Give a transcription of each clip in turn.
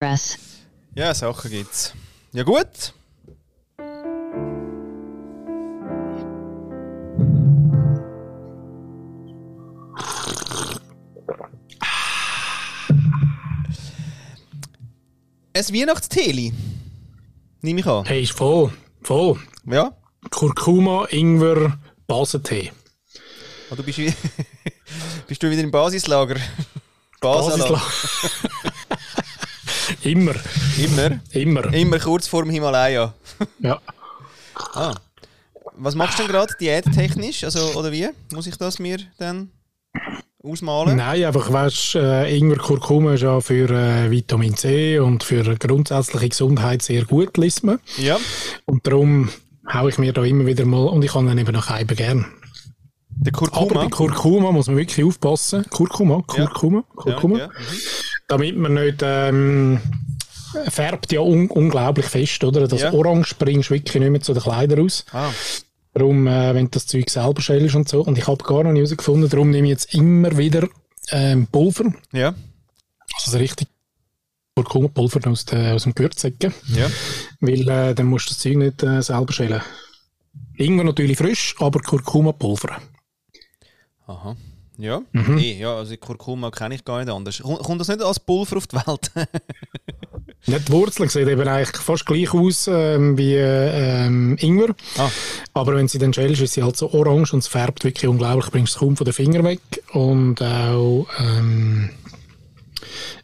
Press. Ja, Sachen gibt's. Ja gut. Ein Weihnachtsteli. Nehme ich an. Hey, ist voll. Voll. Ja? Kurkuma, Ingwer, Basentee. Ah, du bist, wie- bist du wieder im Basislager? Basislager. Immer. Immer. Immer. Immer kurz vor dem Himalaya. Ja. Ah. Was machst du denn gerade diättechnisch? Also, oder wie? Muss ich das mir dann ausmalen? Nein, einfach, weißt äh, Ingwer, Kurkuma ist ja für äh, Vitamin C und für grundsätzliche Gesundheit sehr gut, liest man. Ja. Und darum haue ich mir da immer wieder mal, und ich kann dann eben nach Eiben gern. Der Aber Kurkuma. bei Kurkuma muss man wirklich aufpassen. Kurkuma, Ja. Kurkuma, Kurkuma. Ja, ja. Mhm. Damit man nicht, ähm, färbt ja un unglaublich fest, oder? Das Ja. Orange bringst du wirklich nicht mehr zu den Kleidern aus. Ah. Darum, äh, wenn du das Zeug selber schälst und so. Und ich habe gar noch nicht herausgefunden, darum nehme ich jetzt immer wieder ähm, Pulver. Ja. Also so richtig Kurkuma-Pulver aus, aus dem Gewürzsäcke. Ja. Weil äh, dann musst du das Zeug nicht äh, selber schälen. Ingwer natürlich frisch, aber Kurkuma-Pulver. Aha. Ja. Mhm. Eh, ja, also Kurkuma kenne ich gar nicht anders. Kommt das nicht als Pulver auf die Welt? Nicht die Wurzeln sehen eben eigentlich fast gleich aus ähm, wie ähm, Ingwer. Ah. Aber wenn sie dann schälst, ist sie halt so orange und es färbt wirklich unglaublich. Du bringst es kaum von den Fingern weg. Und auch ähm,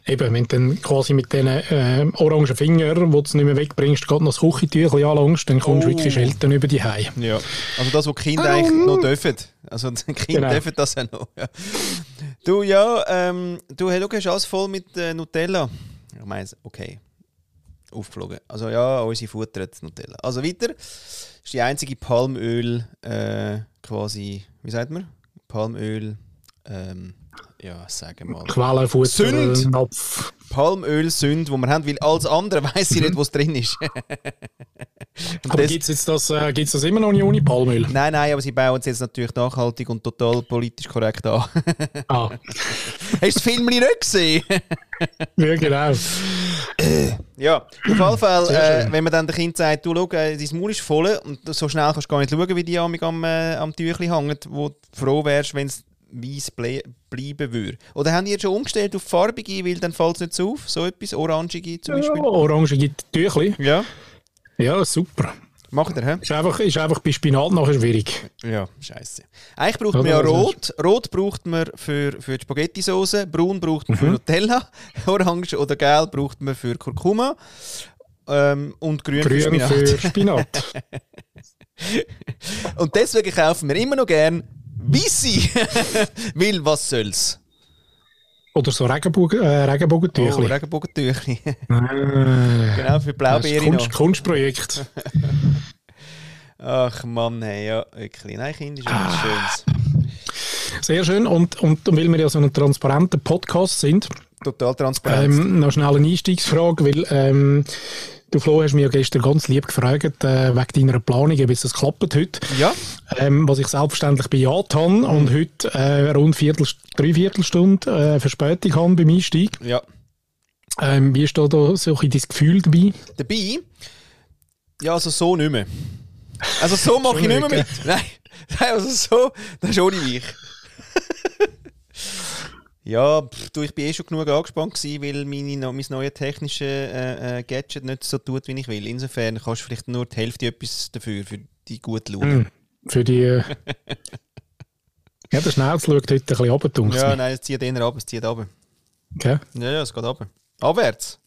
eben, wenn du dann quasi mit diesen ähm, orangen Fingern, wo du nicht mehr wegbringst, gerade noch das Küchentüchlein anlangst, dann kommst du Oh. wirklich Schelten über die Hause. ja. Also das, was die Kinder eigentlich noch dürfen. Also die Kinder Genau. dürfen das ja noch. Ja. Du, ja, ähm, du, hey, du hast alles voll mit äh, Nutella. Ich meine, okay. Aufgeflogen. Also ja, unsere Futter hat Nutella. Also weiter. ist die einzige Palmöl, äh, quasi, wie sagt man? Palmöl, ähm, ja, sagen wir mal. Quellenfutter, Sünd. Napf. Palmöl-Sünd, die wir haben, weil alles andere weiss ich nicht, was drin ist. Aber gibt es das, äh, gibt's das immer noch nicht ohne Palmöl? Nein, nein, aber sie bauen es jetzt natürlich nachhaltig und total politisch korrekt an. Ah, Hast du das Film nicht gesehen? ja genau. ja, auf jeden Fall, äh, wenn man dann dem Kind sagt, du schau, äh, dein Maul ist voll und so schnell kannst du gar nicht schauen, wie die am, am, äh, am Tüchli hängen, wo du froh wärst, wenn es ble bleiben würde. Oder haben die jetzt schon umgestellt auf farbige, weil dann fällt es nicht so auf? So etwas, orangige zum Ja, Beispiel? orange gibt Tüchli. Ja, Ja, super. macht er, hä? Ist einfach, ist einfach bei Spinat nachher schwierig. Ja, scheiße. Eigentlich braucht Oder man ja Rot. Rot braucht man für, für die Spaghetti-Sauce, Braun braucht man für Nutella, Orange oder Gelb braucht man für Kurkuma ähm, und Grün, für Grün Spinat. für Spinat. Und deswegen kaufen wir immer noch gern Weisse. Weil was soll's? Oder so Regenbogen, äh, Oh, Regenbogentüchli. Regenbogentüchli. Äh, genau, für Blaubeere Kunst, noch. Kunstprojekt. Ach Mann, hey, ja, wirklich. Nein, Kind ist Ah. Schönes. Sehr schön. Und, und weil wir ja so ein transparenter Podcast sind, Total transparent. ähm, noch schnell eine Einstiegsfrage, weil ähm, du Flo hast mich ja gestern ganz lieb gefragt, äh, wegen deiner Planung, ob es das klappt heute. ja, Ähm, was ich selbstverständlich bejaht habe und heute äh, rund Viertel, drei Viertelstunde äh, Verspätung habe beim Einstieg. ja. Ähm, wie ist da, da so ein dein Gefühl dabei? Dabei, ja, also so nicht mehr. Also so mache ich nicht mehr mit. Nein, nein, also so, das ist ohne mich. ja, pff, du, ich bin eh schon genug angespannt gewesen, weil meine, mein neues technische äh, äh, Gadget nicht so tut, wie ich will. Insofern kannst du vielleicht nur die Hälfte etwas dafür, für die gute Laune. Hm, für die... Äh, ja, der Schnauz schaut heute ein bisschen runter. Ja, nein, es zieht eher ab, es zieht ab. Okay. Ja, ja, es geht ab. Abwärts.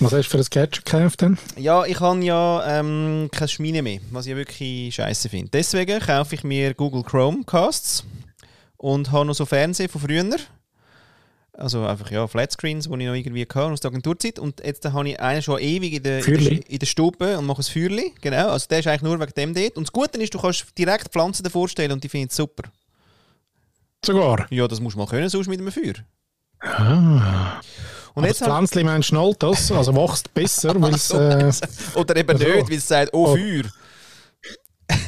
Was hast du für ein Gadget gekauft denn? Ja, ich habe ja ähm, keine Schmine mehr, was ich wirklich scheiße finde. Deswegen kaufe ich mir Google Chromecasts und habe noch so Fernsehen von früher. Also einfach ja, Flatscreens, die ich noch irgendwie hatte aus der Agenturzeit. Und jetzt habe ich einen schon ewig in der, in der, in der Stube und mache ein Feuerli. Genau, also der ist eigentlich nur wegen dem dort. Und das Gute ist, du kannst direkt Pflanzen davor stellen und die finden es super. Sogar. Ja, das musst du mal können, sonst mit einem Feuer. Ah. Und Aber jetzt das Pflänzchen mein schnallt das, also wächst besser, weil es... Äh, Oder eben so. nicht, weil es sagt, oh, Oh. Feuer.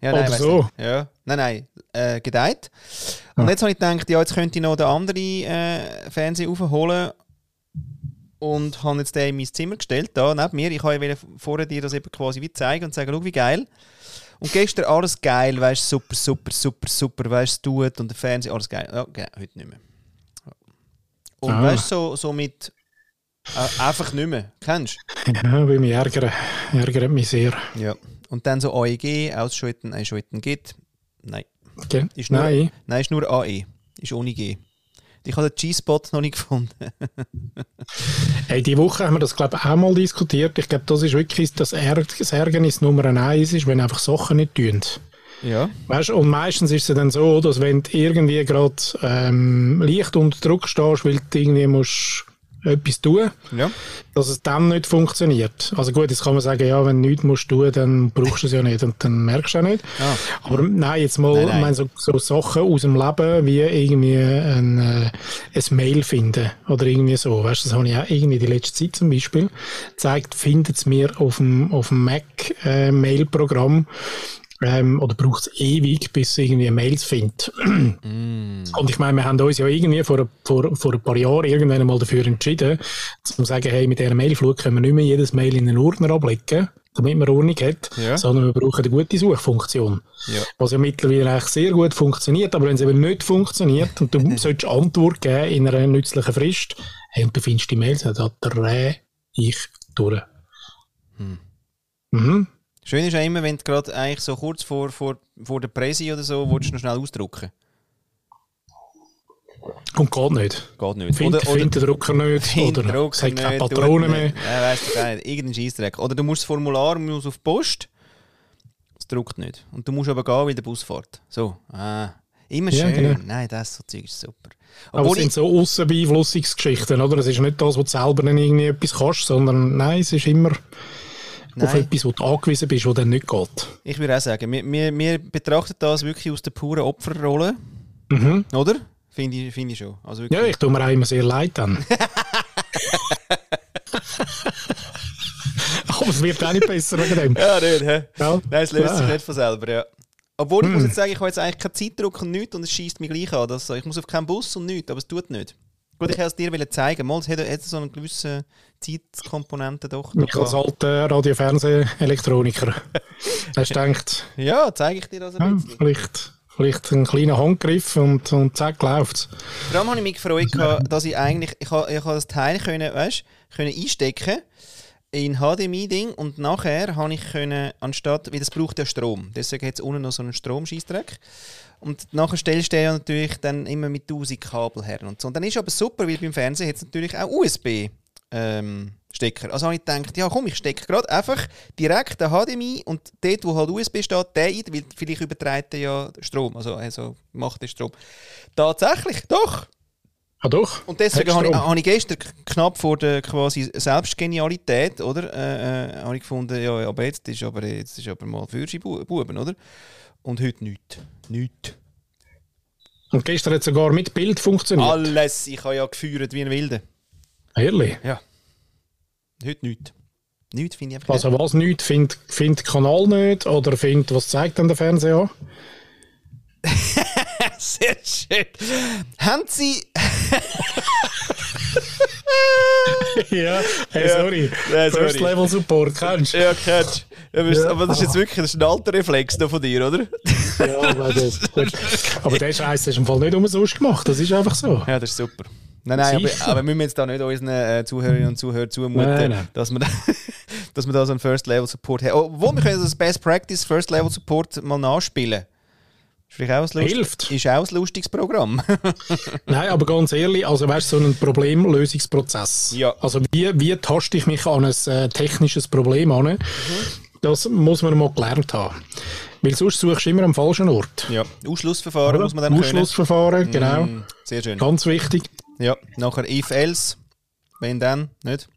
ja, Oder weiss so. nicht. Ja. Nein, nein, äh, gedeiht. Und Ah. jetzt habe ich gedacht, ja, jetzt könnte ich noch den anderen äh, Fernseher aufholen. und habe jetzt den in mein Zimmer gestellt, da neben mir. Ich wollte vorher dir das eben quasi wie zeigen und sagen, schau wie geil. Und gestern alles geil, weißt du, super, super, super, super, weißt du, tut und der Fernseher, alles geil. Ja, okay, heute nicht mehr. Und Ah. weißt du, so, so mit äh, einfach nicht mehr. Kennst Ja, will mich ärgern. Ärgert mich sehr. du? Ja. Und dann so AEG, ausschalten, einschalten geht. Nein. Okay. Ist nur, Nein. Nein, ist nur AE. Ist ohne G. Ich habe den G-Spot noch nicht gefunden. Hey, die Woche haben wir das, glaube ich, auch mal diskutiert. Ich glaube, das ist wirklich das, Ärg das Ärgernis Nummer eins, ist, wenn einfach Sachen nicht tun. ja. Weißt, und meistens ist es dann so, dass wenn du irgendwie gerade ähm, leicht unter Druck stehst, weil du irgendwie musst etwas tun Ja. dass es dann nicht funktioniert. Also gut, jetzt kann man sagen, ja, wenn du nichts musst tun, dann brauchst du es ja nicht und dann merkst du es auch nicht. Ah. Aber nein, jetzt mal, Nein, nein. Ich meine, so, so Sachen aus dem Leben, wie irgendwie ein, äh, ein Mail finden oder irgendwie so. Weißt du, das habe ich auch irgendwie die letzte Zeit zum Beispiel zeigt, findet es mir auf dem, auf dem Mac äh, Mail-Programm ähm, oder braucht es ewig, bis es irgendwie Mails findet. Und ich meine, wir haben uns ja irgendwie vor, vor, vor ein paar Jahren irgendwann einmal dafür entschieden, zu sagen, hey, mit dieser Mailflut können wir nicht mehr jedes Mail in einen Ordner ablegen, damit man Ordnung hat, Ja. sondern wir brauchen eine gute Suchfunktion. Ja. Was ja mittlerweile eigentlich sehr gut funktioniert, aber wenn es eben nicht funktioniert und du solltest Antwort geben in einer nützlichen Frist, hey, und du findest die Mails, da drehe ich durch. Mhm. Schön ist ja immer, wenn du gerade eigentlich so kurz vor, vor, vor der Präsi oder so, willst du noch schnell ausdrucken. Und geht nicht. Geht nicht. Find, find den Drucker nicht, Find oder Drucker hat keine Patronen mehr. Ja, weißt du gar nicht. Irgendein Scheissdreck. Oder du musst das Formular muss auf die Post. Es druckt nicht. Und du musst aber gehen, weil der Bus fährt. So. Ah. Immer Ja, schön. genau. Nein, das so Zeug ist super. Aber es Obwohl sind so Aussenbeeinflussungsgeschichten, oder? Es ist nicht das, wo du selber dann irgendwie etwas kannst, sondern nein, es ist immer auf etwas, wo du angewiesen bist, wo dann nicht geht. ich würde auch sagen, wir, wir, wir betrachten das wirklich aus der puren Opferrolle. Mhm. Oder? Finde ich, finde ich schon. Also wirklich. Ja, ich tue mir auch immer sehr leid dann. Aber es wird auch nicht besser wegen dem. Ja, nicht, hä? Ja. Nein, es löst sich Ja. nicht von selber, ja. Obwohl, ich Hm. muss jetzt sagen, ich habe jetzt eigentlich keinen Zeitdruck und nichts und es schießt mich gleich an. Das, ich muss auf keinen Bus und nichts, aber es tut nicht. Gut, ich wollte es dir zeigen. Mal, es hat, hat so eine gewisse Zeitkomponente doch. Ich als alter Radio-Fernseh-Elektroniker. Hast du gedacht, Ja, zeige ich dir das ein ja, bisschen. vielleicht, vielleicht einen kleinen Handgriff und, und zack, läuft's. Vor allem habe ich mich gefreut, dass ich eigentlich, ich habe, ich habe das Teil können, weißt, können einstecken in HDMI-Ding und nachher habe ich können, anstatt, weil das braucht ja Strom, deswegen hat es unten noch so einen Stromscheißdreck. Und nachher stellst du ja natürlich dann immer mit 1000 Kabel her und so. Und dann ist aber super, weil beim Fernsehen hat es natürlich auch USB. Ähm, Stecker. Also habe ich gedacht, ja komm, ich stecke gerade einfach direkt den HDMI und dort, wo halt USB steht, den ein, weil vielleicht überträgt er ja Strom, also, also macht er Strom. Tatsächlich, doch. Ah doch? Und deswegen habe ich, habe ich gestern knapp vor der quasi Selbstgenialität, oder? Äh, äh, habe ich gefunden, ja, ja, aber jetzt ist aber, jetzt ist aber mal für Bu- Buben, oder? Und heute nichts. Nichts. Und gestern hat es sogar mit Bild funktioniert. Alles, ich habe ja geführt wie ein Wilder. Ehrlich? Ja. Heute nichts. Nichts finde ich einfach Also was nicht, findet find Kanal nicht oder findet, was zeigt dann der Fernseher an? Sehr schön. Haben Sie... ja, hey, sorry. Ja, sorry. First Level Support, kennst du? Ja, kennst du. Aber, das ist jetzt wirklich das ist ein alter Reflex von dir, oder? Ja, aber das, aber der Scheiß ist im Fall nicht umsonst gemacht, das ist einfach so. Ja, das ist super. Nein, nein, aber, aber müssen wir jetzt da nicht unseren äh, Zuhörerinnen und Zuhörern zumuten, Nein, nein. Dass, wir da, dass wir da so einen First-Level-Support haben. Obwohl, wir können das Best Practice First-Level-Support mal nachspielen. Ist Hilft. Ist auch ein lustiges Programm. Nein, aber ganz ehrlich, also weißt so ein Problemlösungsprozess. Ja. Also wie, wie taste ich mich an ein äh, technisches Problem an? Das muss man mal gelernt haben. Weil sonst suchst du immer am falschen Ort. ja. Ausschlussverfahren Oder? muss man dann Ausschlussverfahren, genau. können. Mm, Sehr schön. Ganz wichtig. Ja, nachher if else, wenn dann, nicht?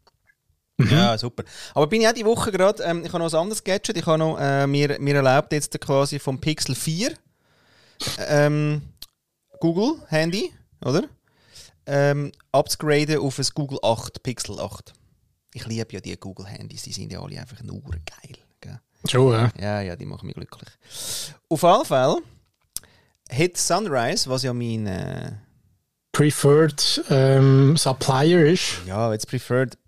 Mhm. Ja, super. Aber bin ich auch die Woche gerade, ähm, ich habe noch ein anderes Gadget, ich habe noch, äh, mir, mir erlaubt jetzt quasi vom Pixel 4 ähm, Google Handy, oder? Ähm, abzugraden auf ein Google 8, Pixel 8. Ich liebe ja die Google Handys, die sind ja alle einfach nur geil. Gell? Schon, ja. Ja, ja, die machen mich glücklich. Auf jeden Fall hat Sunrise, was ja mein, äh, Preferred ähm, Supplier ist. Ja, jetzt Preferred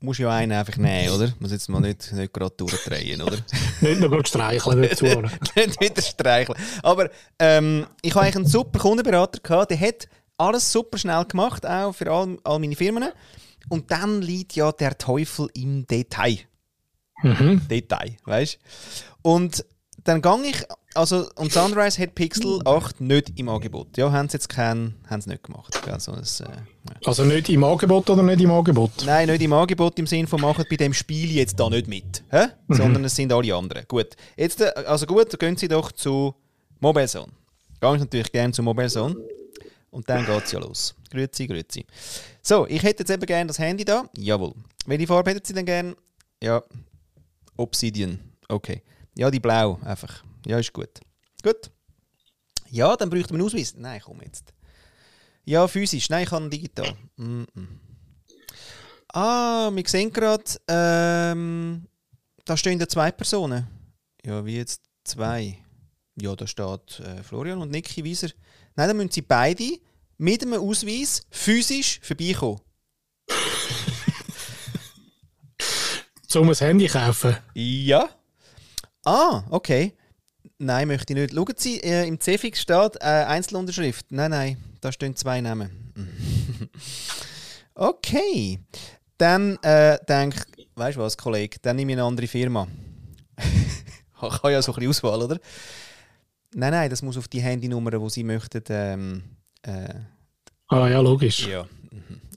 musst du ja einen einfach nehmen, oder? Muss jetzt mal nicht, nicht gerade durchdrehen, oder? nicht noch streicheln dazu. nicht wieder streicheln. Aber ähm, ich habe eigentlich einen super Kundenberater gehabt, der hat alles super schnell gemacht, auch für all, all meine Firmen. Und dann liegt ja der Teufel im Detail. Mhm. Detail, weißt Und dann gang ich, also, und Sunrise hat Pixel 8 nicht im Angebot. Ja, haben sie jetzt keinen, haben sie nicht gemacht. Also, das, äh, ja. also nicht im Angebot oder nicht im Angebot? Nein, nicht im Angebot im Sinne von machen bei dem Spiel jetzt da nicht mit. Hä? Mhm. Sondern es sind alle anderen. Gut. Jetzt, äh, also gut, gehen Sie doch zu Mobile Zone. Gehe ich natürlich gerne zu Mobile Zone. Und dann geht es ja los. Grüezi, grüezi. So, ich hätte jetzt eben gerne das Handy da. Jawohl. Welche Farbe hätten Sie denn gerne? Ja, Obsidian. Okay. Ja, die blau einfach. Ja, ist gut. Gut. Ja, dann bräuchte man einen Ausweis. Nein, komm jetzt. Ja, physisch. Nein, ich habe digital. Mm -mm. Ah, wir sehen gerade, ähm, da stehen da zwei Personen. Ja, wie jetzt zwei? Ja, da steht äh, Florian und Niki Wieser. Nein, dann müssen sie beide mit einem Ausweis physisch vorbeikommen. Zum ein Handy kaufen? Ja. Ah, okay. Nein, möchte ich nicht. Schauen Sie, äh, im CFX steht äh, Einzelunterschrift. Nein, nein, da stehen zwei Namen. okay. Dann äh, denke ich, weißt du was, Kollege, dann nehme ich eine andere Firma. ich habe ja so ein bisschen Auswahl, oder? Nein, nein, das muss auf die Handynummer, die Sie möchten. Ähm, äh, ah ja, logisch. Ja.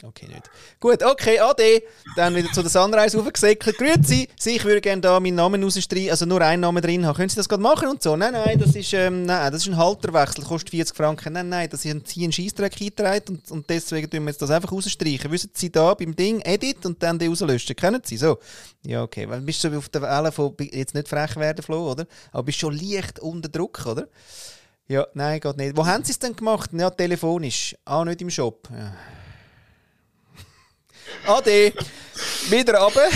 Okay, nicht. Gut, okay, Ade. Dann wieder zu der Sunrise aufgesäckelt. Grüezi, Sie, ich würde gerne da meinen Namen rausstreichen, also nur einen Namen drin haben. Können Sie das gerade machen und so? Nein, nein, das ist, ähm, nein, das ist ein Halterwechsel, kostet 40 Franken. Nein, nein, das ist ein, Sie einen Scheissdreck eingetragen und, und deswegen tun wir jetzt das einfach rausstreichen. Wissen Sie da beim Ding Edit und dann die rauslöschen? Kennen Sie so? Ja, okay. Weil bist du auf der Welle von, jetzt nicht frech werden, Flo, oder? Aber bist schon leicht unter Druck, oder? Ja, nein, geht nicht. Wo haben Sie es denn gemacht? Ja, telefonisch. Ah, nicht im Shop. Ja. Ade, wieder runter.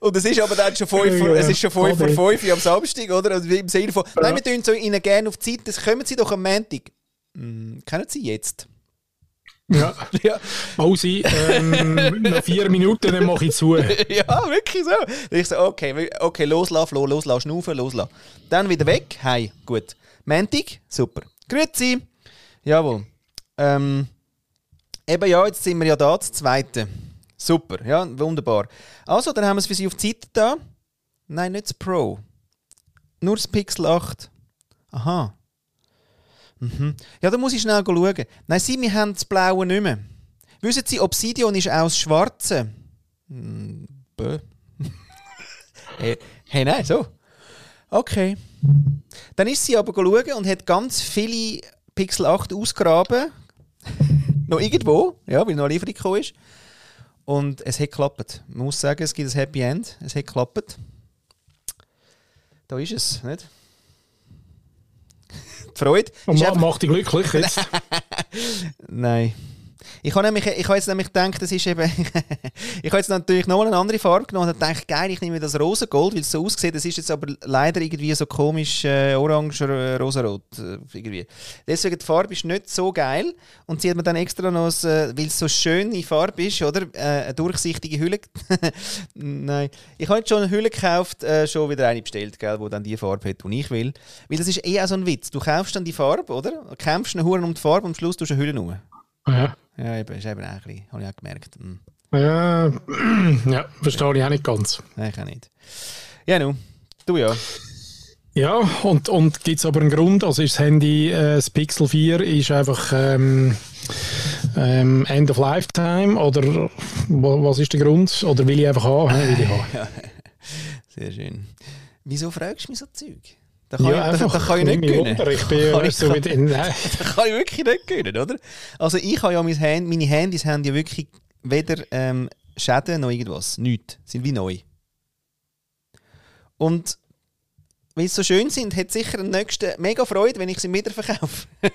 Und es ist aber dann schon 5 vor, es ist schon fünf vor 5 am Samstag, oder? Also im Sinne von, nein, wir tun so Ihnen gerne auf die Zeit, das kommen Sie doch am Montag. Hm, kennen Sie jetzt? Ja. ja. Mausi, ähm, nach vier Minuten dann mache ich zu. ja, wirklich so. Ich so, okay, okay, loslassen, Flo, loslassen, schnaufen, loslassen. Dann wieder weg, hey, gut. Montag, super. Grüezi. Jawohl. Ähm, eben ja, jetzt sind wir ja da, das zweite. Super, ja, wunderbar. Also, dann haben wir es für Sie auf die Seite da. Nein, nicht das Pro. Nur das Pixel 8. Aha. Mhm. Ja, da muss ich schnell schauen. Nein, Sie, wir haben das Blaue nicht mehr. Wissen Sie, Obsidian ist das Schwarze. Hm, bö. hey, hey, nein, so. Okay. Dann ist sie aber schauen und hat ganz viele Pixel 8 ausgraben. Noch irgendwo, ja, weil noch eine Lieferung gekommen ist. Und es hat geklappt. Man muss sagen, es gibt ein Happy End. Es hat geklappt. Da ist es, nicht? Die Freude. Und ma macht dich glücklich jetzt? Nein. Ich habe, nämlich, ich habe jetzt nämlich gedacht, das ist eben. ich habe jetzt natürlich noch eine andere Farbe genommen und dachte, geil, ich nehme das Rosengold, weil es so aussieht. Das ist jetzt aber leider irgendwie so komisch äh, orange, äh, rosarot. Äh, irgendwie. Deswegen die Farbe ist nicht so geil. Und sie hat mir dann extra noch, äh, weil es so schöne Farbe ist, oder? Äh, eine durchsichtige Hülle. Nein. Ich habe jetzt schon eine Hülle gekauft, äh, schon wieder eine bestellt, gell, die dann die Farbe hat, die ich will. Weil das ist eh auch so ein Witz. Du kaufst dann die Farbe, oder? Kämpfst eine Huren um die Farbe und am Schluss tust du eine Hülle rum. Ja. Ja, eben, ist eben auch ein bisschen, habe ich auch gemerkt. Hm. Ja, ja, verstehe ich auch nicht ganz. Nein, ich auch nicht. Ja, nun, du ja. Ja, und, und gibt es aber einen Grund? Also ist das Handy, äh, das Pixel 4 ist einfach ähm, ähm, End of Lifetime oder was ist der Grund? Oder will ich einfach haben? Will ich haben. Ja, sehr schön. Wieso fragst du mich so Zeug? Da kann, ja, ich, da, da kann ich nicht gewinnen. Ich bin ja so wieder in, da kann ich wirklich nicht gewinnen, oder? Also ich habe ja mein Hand, meine Handys haben ja wirklich weder ähm, Schäden noch irgendwas. Nichts. Sind wie neu. Und weil sie so schön sind, hat sicher den nächsten mega Freude, wenn ich sie wiederverkaufe. und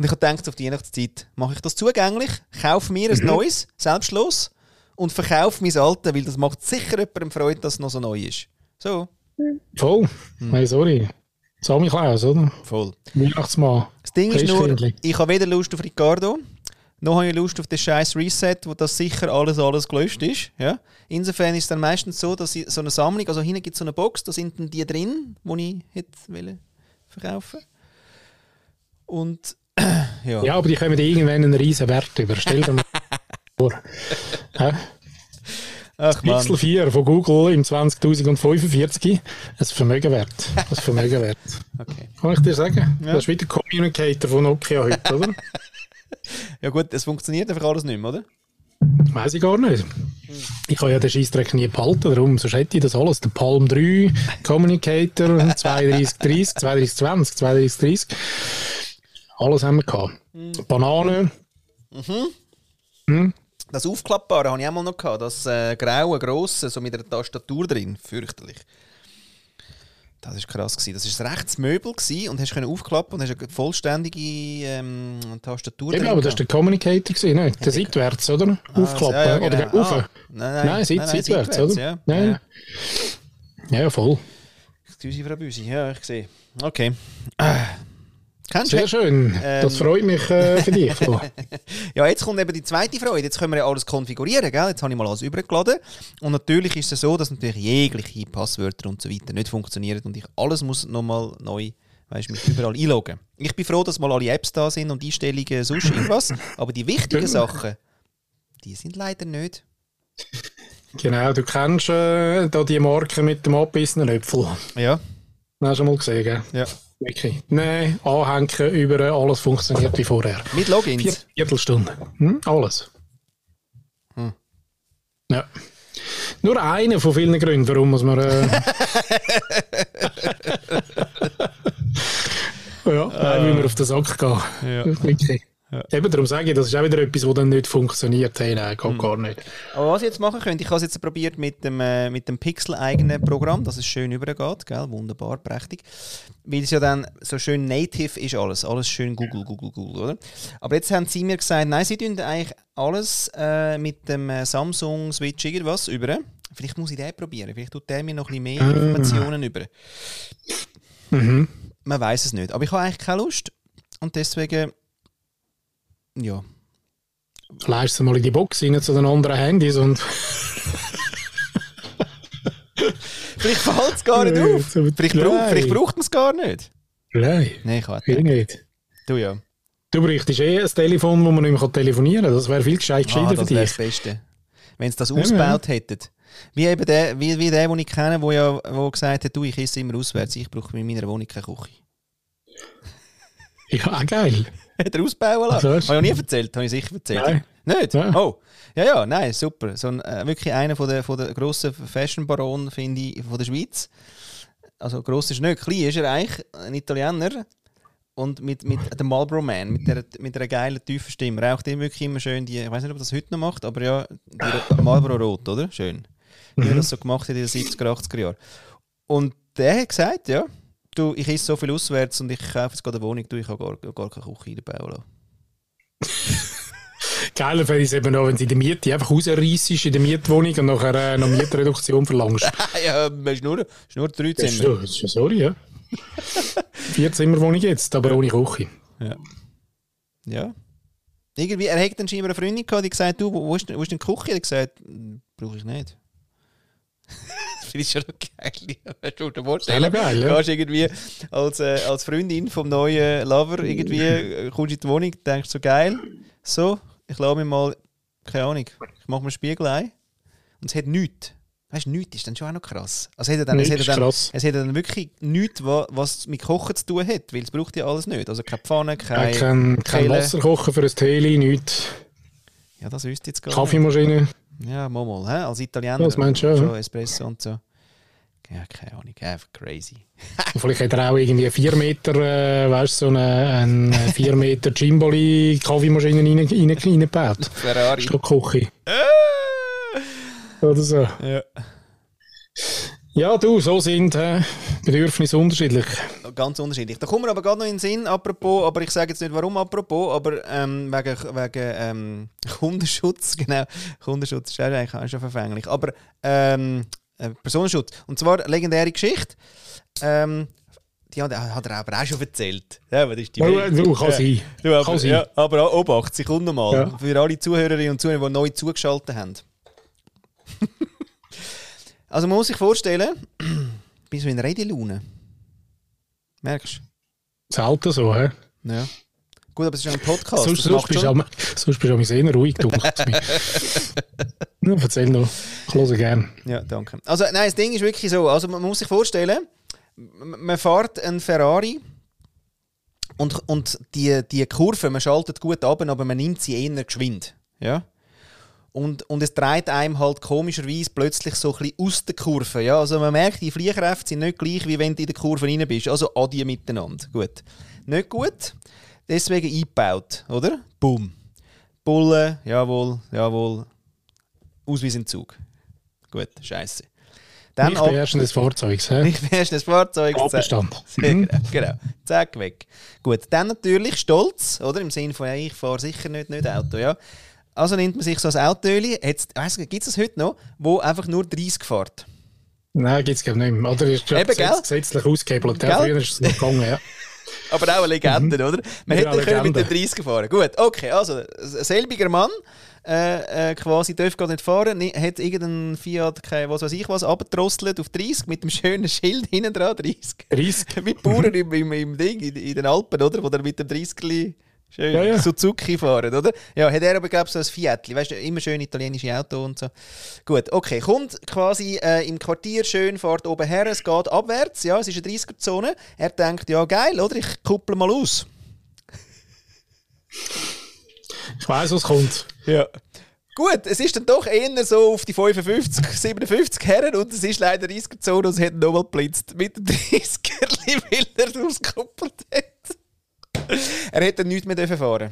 ich habe gedacht, auf die Weihnachtszeit mache ich das zugänglich, kaufe mir ein mhm. neues, selbstlos, und verkaufe mein altes, weil das macht sicher jemandem Freude, dass es noch so neu ist. So. Voll. Hm. Hey, sorry. Sammy Klaus, oder? Voll. Weihnachtsmann. Das Ding ist nur, ich habe weder Lust auf Ricardo, noch habe ich Lust auf den scheiß Reset, wo das sicher alles, alles gelöscht ist. Ja? Insofern ist es dann meistens so, dass ich so eine Sammlung, also hinten gibt es so eine Box, da sind dann die drin, die ich hätte wollen verkaufen Und ja. Ja, aber die kommen irgendwann einen riesen Wert über. Stell dir mal vor. Ach. Pixel 4 von Google im 2045 ein Vermögen wert. Ein Vermögen wert. Okay. Kann ich dir sagen? Ja. Das ist wieder Communicator von Nokia heute, oder? Ja gut, es funktioniert einfach alles nicht mehr, oder? Weiß ich gar nicht. Ich habe ja den Scheissdreck nie behalten, darum sonst hätte ich das alles. Der Palm 3, Communicator, 3230, 3220, 3230. Alles haben wir gehabt. Banane. Das Aufklappbare habe ich auch mal noch gehabt. Das äh, graue, grosse, so mit einer Tastatur drin. Fürchterlich. Das war krass. Gewesen. Das war ein rechtes Möbel gewesen und hast können aufklappen und hast eine vollständige ähm, Tastatur Eben, aber das war der Communicator, gewesen, nicht? Der seitwärts, oder? Aufklappen. ja, ja, Oder genau. Ah, nein, nein, Nein, seit, nein, nein, seitwärts, seitwärts, oder? ja. Nein. Ja, ja, voll. Excuse, Frau Büsi. Ja, ich sehe. Okay. Ah. Kennst? Sehr schön. Ähm. Das freut mich äh, für dich. Ja, jetzt kommt eben die zweite Freude. Jetzt können wir ja alles konfigurieren, gell? Jetzt habe ich mal alles übergeladen. Und natürlich ist es so, dass natürlich jegliche Passwörter und so weiter nicht funktionieren und ich alles muss nochmal neu, weißt mich überall einloggen. Ich bin froh, dass mal alle Apps da sind und Einstellungen sonst irgendwas. Aber die wichtigen Sachen, die sind leider nicht. genau, du kennst äh, da die Marke mit dem abbissenen Äpfel. Ja, Hast du schon mal gesehen, gell? ja. Wirklich. Nein, anhängen, über alles funktioniert wie vorher. Mit Vier, Logins. Viertelstunde. Hm? Alles. Hm. Ja. Nur einer von vielen Gründen, warum muss man. Äh... ja, nein, wie wir auf den Sack gehen. Ja. Wirklich. Eben darum sage ich, das ist auch wieder etwas, das dann nicht funktioniert. Hey, nein, Hm. geht gar nicht. Aber was ich jetzt machen könnte, ich habe es jetzt probiert mit dem, äh, mit dem Pixel-eigenen Programm, dass es schön übergeht, gell? wunderbar, prächtig. Weil es ja dann so schön native ist alles, alles schön Google, Google, Google, oder? Aber jetzt haben sie mir gesagt, nein, sie tun eigentlich alles äh, mit dem äh, Samsung Switch irgendwas über. Vielleicht muss ich den probieren, vielleicht tut der mir noch ein bisschen mehr Informationen über. Mhm. Man weiß es nicht, aber ich habe eigentlich keine Lust und deswegen, ja, Leist du mal in die Box rein zu den anderen Handys und. vielleicht fällt es gar nicht auf. Vielleicht, brauch, vielleicht braucht man es gar nicht. Nein, Nein, ich viel nicht. Du ja. Du bräuchtest eh ein Telefon, wo man nicht mehr telefonieren kann. Das wäre viel gescheit Ah, gescheiter das für wäre dich. das Beste. Wenn sie das Ja, ausgebaut hätten. Wie eben der, wie, wie der, den ich kenne, der ja wo gesagt hat, du, ich esse immer auswärts, ich brauche in meiner Wohnung keine Küche. Ja, geil. Hat er ausbauen lassen? Also, Habe ich noch nie erzählt, habe ich sicher erzählt. Nein. Nicht? Nein. Oh. Ja, ja, nein, super. So ein, äh, wirklich einer von der, von der grossen Fashion-Baron, finde ich, von der Schweiz. Also gross ist nicht, klein ist er eigentlich, ein Italiener. Und mit, mit dem Marlboro Man, mit, der, mit einer geilen, tiefen Stimme. Raucht immer wirklich immer schön die, ich weiß nicht, ob das heute noch macht, aber ja, die Marlboro Rot, oder? Schön. Wie er das so gemacht hat in den 70er, 80er Jahren. Und der hat gesagt, ja, du, ich esse so viel auswärts und ich kaufe jetzt gerade eine Wohnung, du, ich habe gar, gar keine Küche einbauen lassen. Geiler fände ich es eben auch, wenn sie die Miete einfach rausreissest in der Mietwohnung und nachher äh, noch Mietreduktion verlangst. ja, es ist nur, ist nur drei Das ist, Zimmer. ja- das ist ja sorry, ja. Vier Zimmerwohnung jetzt, aber ohne Küche. Ja. Irgendwie, er hat dann scheinbar eine Freundin gehabt, die gesagt du, wo, wo, ist, denn- wo ist denn die Küche? Er hat gesagt, brauche ich nicht. das finde ich schon noch geil. Ja, du Du ja. gehst irgendwie als, äh, als Freundin vom neuen Lover irgendwie, äh, kommst in die Wohnung, denkst so geil, so, ich lasse mir mal, keine Ahnung, ich mache mir einen Spiegel ein und es hat nichts. Weißt du, nichts ist dann schon auch noch krass. Also es hat dann, es Nichts hat ist dann, krass. es hat dann wirklich nichts, wa- was mit Kochen zu tun hat, weil es braucht ja alles nicht. Also keine Pfanne, Äh, keine... kein, kein Kehle. Wasser kochen für ein Teli, nichts. Ja, das wüsste ich jetzt gar nicht. Kaffeemaschine. Ja, mal mal, als Italiener. Das meinst du schon. Espresso und so. Ja, keine Ahnung, einfach crazy. Vielleicht hat er auch irgendwie 4 Meter, äh, weißt so eine, eine 4 Meter Gimbali Kaffeemaschine rein, rein, reingebaut. Ferrari. Statt Küche. Oder so. Ja. Ja, du, so sind äh, Bedürfnisse unterschiedlich. Ganz unterschiedlich. Da kommen wir aber gerade noch in den Sinn, apropos, aber ich sage jetzt nicht warum apropos, aber ähm, wegen, wegen ähm, Kundenschutz, genau. Kundenschutz ist eigentlich auch schon verfänglich. Aber ähm, äh, Personenschutz. Und zwar legendäre Geschichte. Ähm, die hat, hat er aber auch schon erzählt. Ja, das ist die Ja, du, kann sein. Du, aber, Kann sein. ja, aber Obacht, kommt nochmal. Ja. Für alle Zuhörerinnen und Zuhörer, die neu zugeschaltet haben. also man muss sich vorstellen, ich bin so in Redelaune. Merkst Selten so, hä? du? Ja. Gut, aber es ist ja ein Podcast. sonst, sonst, bist du am- sonst bist du am sehr ruhig, du mich. ja, erzähl noch. Ich höre gerne. Ja, danke. Also nein, das Ding ist wirklich so, also man muss sich vorstellen, man fährt einen Ferrari und, und die, die Kurve, man schaltet gut ab, aber man nimmt sie eher geschwind. Ja? Und, und es dreht einem halt komischerweise plötzlich so ein bisschen aus der Kurve. Ja? Also man merkt, die Fliehkräfte sind nicht gleich, wie wenn du in der Kurve rein bist. Also adi miteinander. Gut. Nicht gut, deswegen eingebaut, oder? Boom. Bulle, jawohl, jawohl. Ausweisentzug. Gut, scheiße. Dann Nicht beherrschen des Fahrzeugs, hä? nicht beherrschen Fahrzeug. Abbestand. Sehr Mhm. genau, genau. Zack, weg. Gut, dann natürlich stolz, oder? Im Sinne von, ja, ich fahre sicher nicht, nicht Auto, ja. Also nimmt man sich so ein Autöli, gibt es das heute noch, wo einfach nur 30 fährt. Nein, gibt es glaube ich nicht mehr. Oder ist Eben, gesetz, gesetzlich ausgehebelt. Ja, früher ist es noch gegangen, ja. Aber auch eine Legende, oder? Man Ja, hätte können mit den 30 fahren Gut, okay, also, selbiger Mann, äh, äh, quasi darf gar nicht fahren, ni- hat irgendeinen Fiat, kein, was weiß ich was, abgedrosselt auf 30 mit dem schönen Schild hinten dran, 30. 30. Wie die Bauern im, im, im Ding, in, in den Alpen, oder? Wo der mit dem 30 schön Ja, ja. Suzuki fahren, oder? Ja, hat er aber, glaube ich, so ein Fiat. Weißt du, immer schön italienische Auto und so. Gut, okay. Kommt quasi äh, im Quartier schön, fährt oben her, es geht abwärts, ja, es ist eine 30er-Zone. Er denkt, ja, geil, oder? Ich kuppel mal aus. Ich weiss, was kommt. Ja. Gut, es ist dann doch eher so auf die 55, 57 Herren und es ist leider 30er-Zone und es hat nochmal geblitzt mit dem 30er, weil er ausgekuppelt hat. er hätte nichts mehr fahren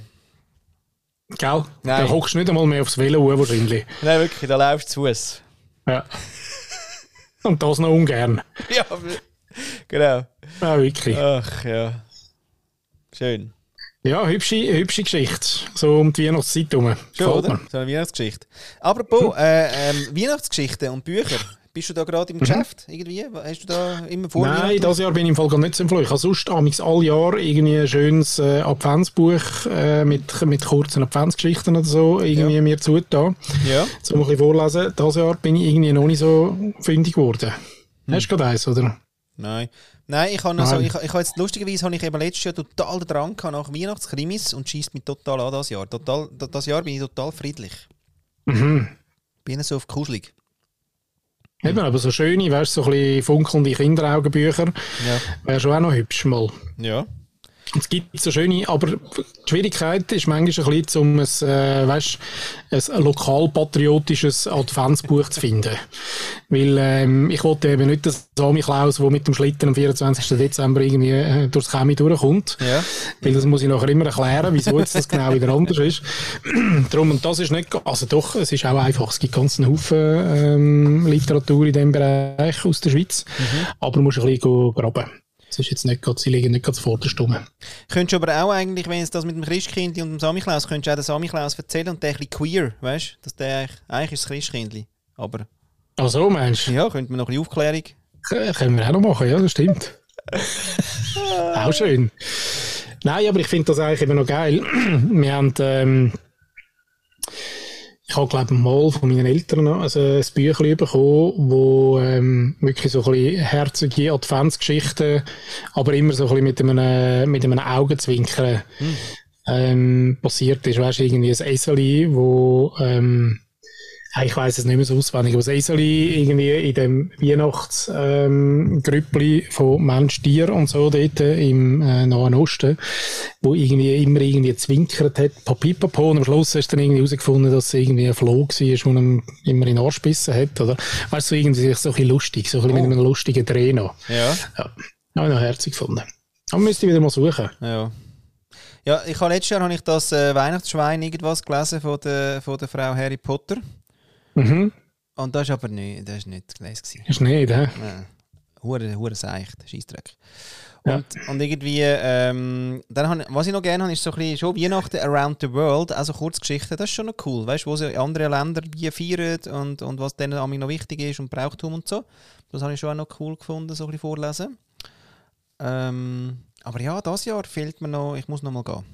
Gell? Nein. Da hockst du nicht einmal mehr aufs Velo hoch, wahrscheinlich. Nein, wirklich, da läufst du zu Fuß. Ja. Und das noch ungern. Ja, genau. Ja, wirklich. Ach ja. Schön. Ja, hübsche, hübsche Geschichte. So um die Weihnachtszeit herum. Gefällt oder? mir. So eine Weihnachtsgeschichte. Apropos, äh, ähm, Weihnachtsgeschichten und Bücher. Bist du da gerade im Geschäft? Irgendwie? Hast du da immer vor Nein, dieses Jahr bin ich im Fall gar nicht so im Flow. Ich habe sonst amigs all Jahr irgendwie ein schönes äh, Adventsbuch äh, mit, mit kurzen Adventsgeschichten oder so irgendwie Ja. mir zugetan. Ja. So ein bisschen vorlesen. Dieses Jahr bin ich irgendwie noch nicht so fündig geworden. Hm. Hast du gerade eins, oder? Nein. Nein, ich habe also, ich, ich habe jetzt lustigerweise habe ich eben letztes Jahr total den Drang gehabt nach Weihnachtskrimis und schießt mich total an das Jahr. Total, da- das Jahr bin ich total friedlich. Mhm. Bin so auf kuschelig. Eben, aber so schöne, weißt du, so ein bisschen funkelnde Kinderaugenbücher Ja. wäre schon auch noch hübsch mal. Ja. Es gibt so schöne, aber die Schwierigkeit ist manchmal ein bisschen, um ein, äh, weißt, ein lokalpatriotisches Adventsbuch zu finden. Weil ähm, ich wollte eben nicht das Sami Klaus, der mit dem Schlitten am 24. Dezember irgendwie äh, durchs Chemie durchkommt. Ja. Weil das muss ich nachher immer erklären, wieso jetzt das genau wieder anders ist. Darum, und das ist nicht, also doch, es ist auch einfach. Es gibt ganz einen Haufen ähm, Literatur in diesem Bereich aus der Schweiz. Aber du musst ein bisschen graben. Es ist jetzt nicht gerade, sie liegen nicht gerade vorderst rum. Könntest du aber auch eigentlich, wenn es das mit dem Christkindli und dem Samichlaus, könntest du auch den Samichlaus erzählen und der ein bisschen queer, weißt du? Dass der eigentlich, eigentlich ist das Christkindli. Aber Ach so, meinst du? ja, könnte man noch ein bisschen Aufklärung. K- Können wir auch noch machen, ja, das stimmt. auch schön. Nein, aber ich finde das eigentlich immer noch geil. Wir haben, ähm, ich habe, glaube ich, mal von meinen Eltern noch also ein Büchlein bekommen, wo ähm, wirklich so ein bisschen herzige Adventsgeschichten, aber immer so ein bisschen mit einem, mit einem Augenzwinkern ähm, passiert ist. Weißt du, irgendwie ein Eseli, wo ähm, ich weiß es nicht mehr so auswendig, aber das Eseli irgendwie in dem Weihnachtsgrüppli ähm, von Mensch, Tier und so dort im äh, Nahen Osten, wo irgendwie immer irgendwie zwinkert hat, papipapo, und am Schluss hast du dann irgendwie herausgefunden, dass es irgendwie ein Floh war, der ihm immer in den Arsch gebissen hat, oder? Weißt du, so irgendwie so ein bisschen lustig, so ein bisschen Oh. mit einem lustigen Dreh noch. Ja. Ja, habe ich noch herzig gefunden. Aber müsste ich wieder mal suchen. Ja. Ja, ich habe letztes Jahr habe ich das äh, Weihnachtsschwein irgendwas gelesen von der, von der Frau Harry Potter. Mhm. Und das ist aber nicht, das ist nicht gelesen. gewesen. Ist nicht, hä? Nein. Hure, hure seicht, Scheissdreck. Ja. Und, und irgendwie, ähm, dann han, was ich noch gerne habe, ist so ein bisschen schon Weihnachten around the world, also Kurzgeschichten, das ist schon noch cool, weißt du, wo sie in anderen Ländern wie feiern und, und was denen an noch wichtig ist und Brauchtum und so. Das habe ich schon auch noch cool gefunden, so ein bisschen vorlesen. Ähm, aber ja, das Jahr fehlt mir noch, ich muss noch mal gehen.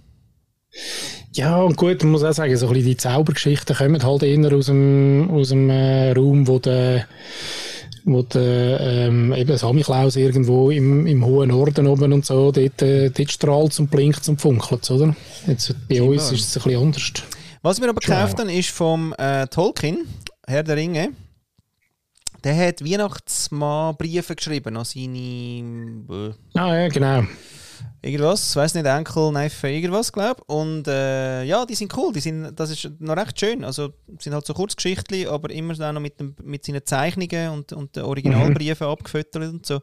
Ja, und gut, man muss auch sagen, so ein bisschen die Zaubergeschichten kommen halt eher aus dem, aus dem äh, Raum, wo der, wo der ähm, eben Samichlaus irgendwo im, im hohen Norden oben und so, dort, äh, dort strahlt und blinkt und funkelt, oder? Jetzt, bei Scheinbar. uns ist es ein bisschen anders. Was wir aber Schon. gekauft haben, ist vom äh, Tolkien, Herr der Ringe. Der hat Weihnachtsmann Briefe geschrieben an seine äh, Ah, ja, genau. Irgendwas, weiß nicht, Enkel, Neffe, irgendwas, glaube Und äh, ja, die sind cool, die sind, das ist noch recht schön. Also sind halt so Kurzgeschichten, aber immer auch noch mit, dem, mit seinen Zeichnungen und, und den Originalbriefen abgefüttert und so.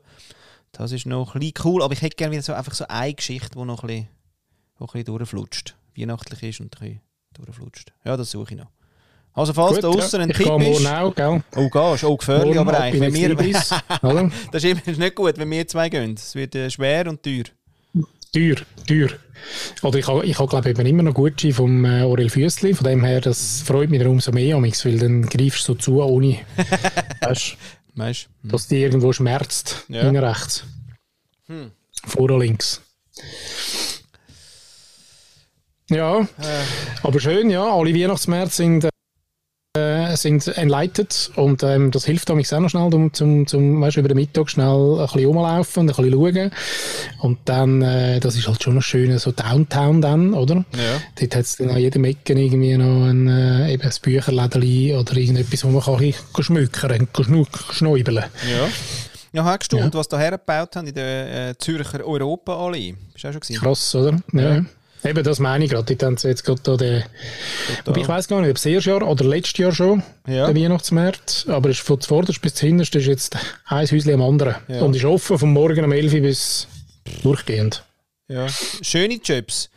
Das ist noch ein bisschen cool, aber ich hätte gerne wieder so, einfach so eine Geschichte, die noch ein bisschen, die ein bisschen durchflutscht. Weihnachtlich ist und ein bisschen durchflutscht. Ja, das suche ich noch. Also falls Gut, da außen ja. ein Ich Tipp ist... auch, gell? Oh, gehst Oh, gefährlich, aber ab eigentlich. Wenn wir, das ist immer ist nicht gut, wenn wir zwei gehen. Es wird äh, schwer und teuer. Teuer, teuer. Oder ich habe, ich habe glaube eben immer noch Gutschein vom äh, Aurel Füssli, von dem her, das freut mich darum so mehr, weil dann greifst du so zu, ohne, weißt, Weißt du? dass die irgendwo schmerzt, Ja. hinten rechts. Hm. Vorne links. Ja, Äh, aber schön, ja, alle Weihnachtsmärkte sind, äh, sind entleitet und ähm, das hilft mich auch noch schnell, um zum, zum weißt, über den Mittag schnell ein bisschen rumlaufen und ein bisschen schauen. Und dann, äh, das ist halt schon noch schön, so Downtown dann, oder? ja. Dort hat es dann an jedem Ecken irgendwie noch ein, äh, eben ein Bücherlädeli oder irgendetwas, wo man kann ein schmückern kann, schnu- schnäubeln. Ja. Ja, hast du Ja. und was da hergebaut haben in der äh, Zürcher Europa-Allee? Bist du auch schon gesehen? Krass, oder? Ja. Eben, das meine ich gerade. Dort haben jetzt gerade da den, ich weiß gar nicht, ob es erstes Jahr oder letztes Jahr schon, Ja. der Weihnachtsmarkt. Aber es ist von zuvorderst bis zuhinterst ist jetzt ein Häuschen am anderen. Ja. Und ist offen vom Morgen um 11 Uhr bis durchgehend. Ja. Schöne Jobs.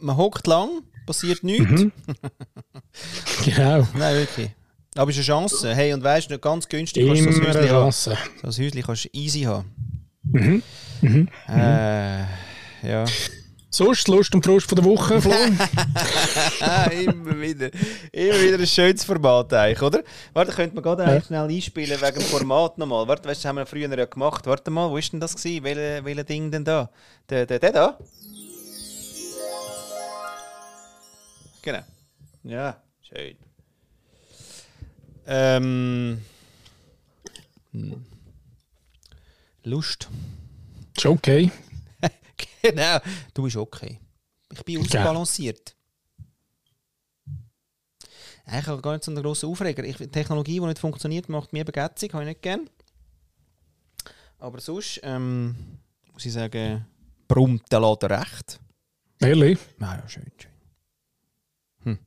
Man hockt lang, passiert nichts. Mhm. Genau. Nein, wirklich. Aber es ist eine Chance. Hey, und weißt du, ganz günstig kannst du eine Häuschen haben. So ein Häuschen kannst du easy haben. Mhm. Mhm. Äh, ja. Sonst Lust und Frust von der Woche, Flo? Immer wieder. Immer wieder ein schönes Format eigentlich, oder? Warte, könnte man gerade eigentlich schnell einspielen wegen dem Format nochmal. Warte, weißt du, das haben wir früher ja gemacht. Warte mal, wo ist denn das gewesen? Welche, welche Ding denn da? Der, der, der da? Genau. Ja, schön. Ähm. hm. Lust. ist okay. genau. Du bist okay. Ich bin ausbalanciert. Eigentlich habe ich gar nicht so einen grossen Aufreger. Ich, Technologie, die nicht funktioniert, macht mir begätzig, habe ich nicht gern. Aber sonst ähm, muss ich sagen, brummt der Laden recht. Ehrlich? Ja, ja, schön, schön. Hm.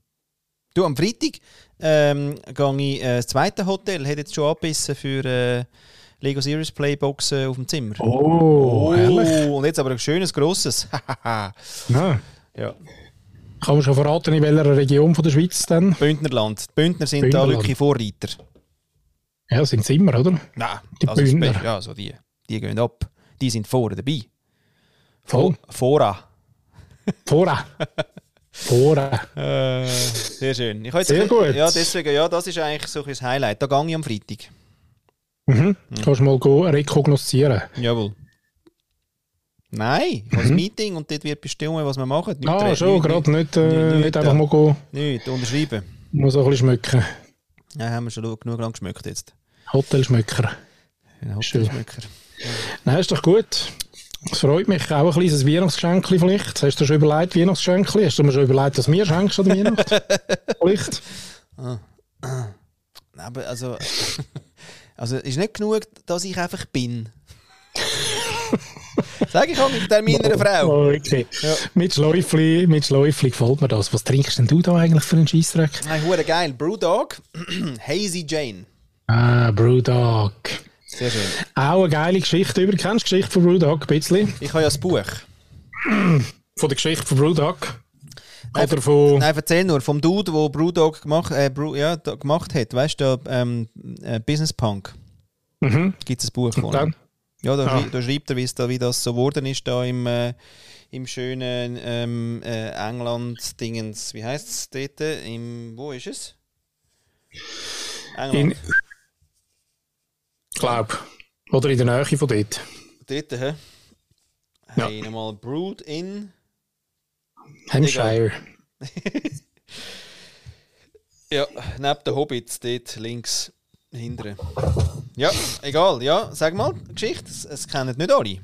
Du, am Freitag ähm, gehe ich äh, das zweite Hotel, hat jetzt schon abbissen für äh, Lego Series Playboxen auf dem Zimmer. Oh, ehrlich? und jetzt aber ein schönes, grosses. Ja. ja. Kann man schon verraten, in welcher Region von der Schweiz dann? Bündnerland. Die Bündner sind da Bündnerland. wirklich Vorreiter. Ja, das sind immer, oder? Nein, Die also Bündner. Ja, so die. Die gehen ab. Die sind vorne dabei. Voll. Fora. Vorher. Vorher. Äh, sehr schön. Jetzt Sehr gut. Ja, deswegen, ja, das ist eigentlich so ein Highlight. Da gehe ich am Freitag. Mhm. Kannst du mal go rekognoszieren. Jawohl. Nein, habe ein Meeting und dort wird bestimmt, was wir machen. Nicht Mhm. Ah, schon, gerade nicht, äh, nicht- nicht, nicht, einfach äh, mal go, Nicht, unterschreiben. muss auch ein bisschen schmücken. Ja, haben wir schon genug lang geschmückt jetzt. Hotelschmücker. Ein Schön. Hotelschmücker. Nein, ist doch gut. Es freut mich auch ein kleines Weihnachtsgeschenk vielleicht. Hast du schon überlegt, Weihnachtsgeschenk? Hast du mir schon überlegt, dass mir schenkst an der Weihnacht? vielleicht? Aber also, also ist nicht genug, dass ich einfach bin. Sag ich auch mit der meiner Frau. Oh, okay. Ja. Mit Schläufli, mit Schläufli gefällt mir das. Was trinkst denn du da eigentlich für einen Scheissdreck? Nein, hure geil. Brewdog, Hazy Jane. Ah, Brewdog. Sehr schön. Auch eine geile Geschichte. Über kennst du die Geschichte von Brewdog ein bisschen? Ich habe ja das Buch. Von der Geschichte von Brewdog? Oder von... Nein, erzähl nur vom Dude, der Brewdog gemacht, äh, Brew, ja, gemacht hat. Weißt du, ähm, äh, Business Punk. Mhm. Gibt es ein Buch von. Ihm. Ja, da, Ah. schrei- da schreibt er, da, wie das so geworden ist, da im, äh, im schönen ähm, äh, England-Dingens. Wie heißt es dort? Im, wo ist es? England. In... Glaub. Oder in der Nähe von dort. Dort, hä? Ja. Hey, nochmal Brood in. Hampshire. Ja, neben den Hobbits, dort links hinten. Ja, egal. Ja, sag mal, Geschichte. Es, es kennen nicht alle.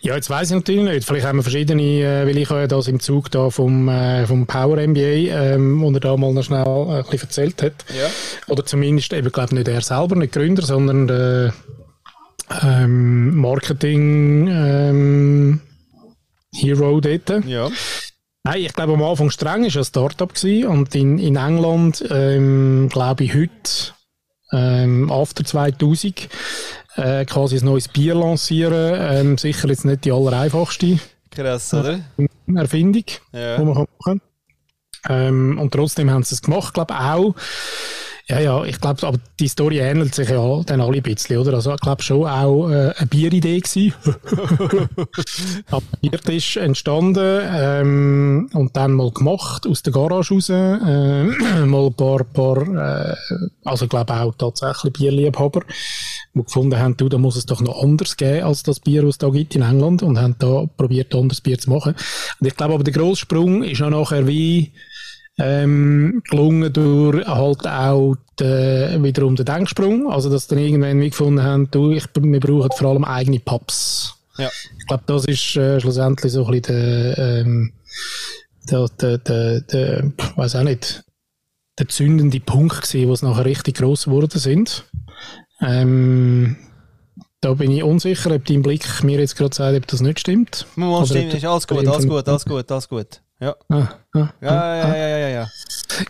Ja, jetzt weiß ich natürlich nicht. Vielleicht haben wir verschiedene, äh, weil ich ja das im Zug da vom, äh, vom Power MBA, ähm, und er da mal noch schnell äh, ein bisschen erzählt hat. Ja. Oder zumindest eben, glaube nicht er selber, nicht Gründer, sondern der ähm, Marketing ähm, Hero dort. Ja. Nein, ich glaube am Anfang streng ist ein Startup gewesen und in, in England ähm, glaube ich heute ähm, after 2000 äh, quasi ein neues Bier lancieren. Ähm, sicher jetzt nicht die allereinfachste Krass, oder? Erfindung, Ja. die man kann machen ähm, Und trotzdem haben sie es gemacht, glaube auch. Ja, ja, ich glaube, aber die Story ähnelt sich ja dann alle ein bisschen, oder? Also ich glaube schon auch äh, eine Bieridee gewesen. Ab Biertisch entstanden ähm, und dann mal gemacht aus der Garage raus. Äh, mal ein paar, paar äh, also ich glaube auch tatsächlich Bierliebhaber, die gefunden haben, du, da muss es doch noch anders geben als das Bier, was es da gibt in England und haben da probiert, anderes Bier zu machen. Und ich glaube aber, der grosse Sprung ist auch nachher wie ähm, gelungen durch halt auch die, wiederum den Denksprung. Also, dass dann irgendwann wie gefunden haben, du, ich, wir brauchen vor allem eigene Pubs. Ja. Ich glaube, das ist äh, schlussendlich so ein bisschen der, ähm, der, der, der, der weiß auch nicht, der zündende Punkt gewesen, wo es nachher richtig gross geworden sind. Ähm, da bin ich unsicher, ob dein Blick mir jetzt gerade sagt, ob das nicht stimmt. Mal, stimmt, ist alles gut, alles gut, alles gut, alles gut. Ja. Ah, ah, Ja, ja, ja, ja, ja, ja.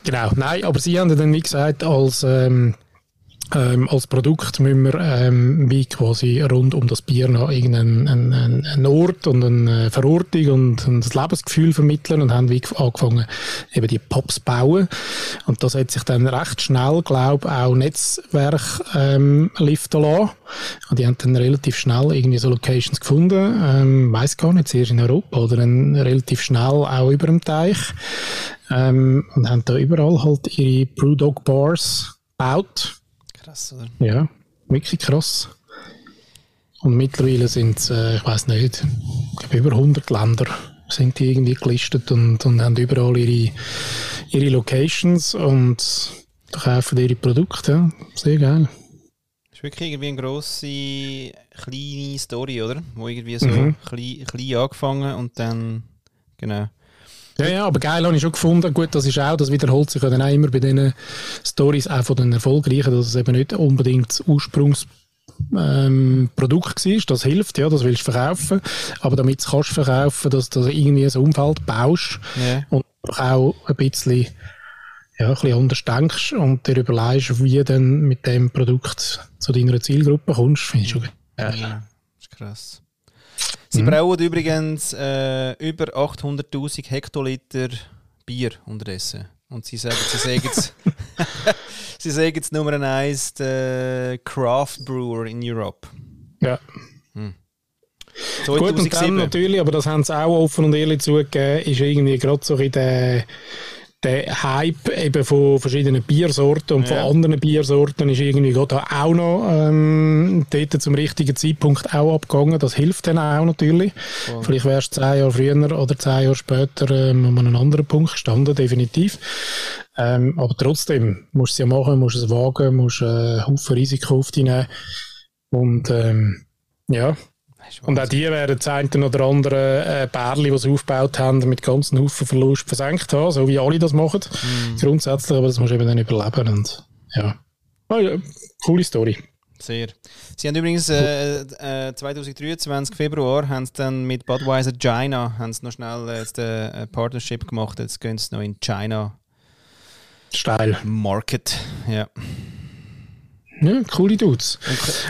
Genau, nein, aber sie haben dann, wie gesagt, als, ähm, ähm, als Produkt müssen wir ähm, wie quasi rund um das Bier noch irgendeinen einen, einen, Ort und eine Verortung und ein Lebensgefühl vermitteln und haben wie angefangen, eben die Pubs bauen. Und das hat sich dann recht schnell, glaube ich, auch Netzwerk ähm, liften lassen. Und die haben dann relativ schnell irgendwie so Locations gefunden, ähm, weiß gar nicht, zuerst in Europa oder dann relativ schnell auch über dem Teich. Ähm, und haben da überall halt ihre Brewdog Bars gebaut. Krass, oder? Ja, wirklich krass. Und mittlerweile sind es, äh, ich weiß nicht, ich glaube über 100 Länder sind die irgendwie gelistet und, und haben überall ihre, ihre Locations und verkaufen ihre Produkte. Sehr geil. Das ist wirklich irgendwie eine grosse, kleine Story, oder? Wo irgendwie so Mhm. klein, klein angefangen und dann, genau. Ja, ja, aber geil habe ich schon gefunden. Gut, das ist auch, das wiederholt sich ja dann auch immer bei diesen Stories auch von den Erfolgreichen, dass es eben nicht unbedingt das Ursprungsprodukt ähm, Produkt war. Das hilft, ja, das willst du verkaufen. Aber damit du es kannst verkaufen, dass du irgendwie ein Umfeld baust Ja. und auch ein bisschen, ja, ein bisschen anders denkst und dir überlegst, wie du dann mit dem Produkt zu deiner Zielgruppe kommst, finde ich schon geil. Ja, das ist krass. Sie brauen übrigens äh, über 800.000 Hektoliter Bier unterdessen. Und sie sagen, sie sagen jetzt, sie sagen jetzt Nummer 1 der Craft Brewer in Europe. Ja. Gut, und dann 2007. natürlich, aber das haben sie auch offen und ehrlich zugegeben, ist irgendwie gerade so in der, der Hype eben von verschiedenen Biersorten und Ja. von anderen Biersorten ist irgendwie gerade auch noch ähm, dort zum richtigen Zeitpunkt auch abgegangen. Das hilft dann auch natürlich. Voll. Vielleicht wärst du zehn Jahre früher oder zehn Jahre später ähm, an einem anderen Punkt gestanden, definitiv. Ähm, aber trotzdem musst du es ja machen, musst es wagen, musst äh, einen Haufen Risiko auf dich nehmen. Und ähm, ja, und auch die werden das eine oder andere äh, Bärli, die sie aufgebaut haben, mit ganzen Haufen Verlust versenkt haben, so wie alle das machen. Grundsätzlich, aber das musst du eben dann überleben. Und, ja. Ah, ja, coole Story. Sehr. Sie haben übrigens äh, äh, 2023 Februar haben sie dann mit Budweiser China haben sie noch schnell äh, jetzt, äh, eine Partnership gemacht. Jetzt gehen sie noch in China Steil. Market. Ja. Ja, coole Dudes.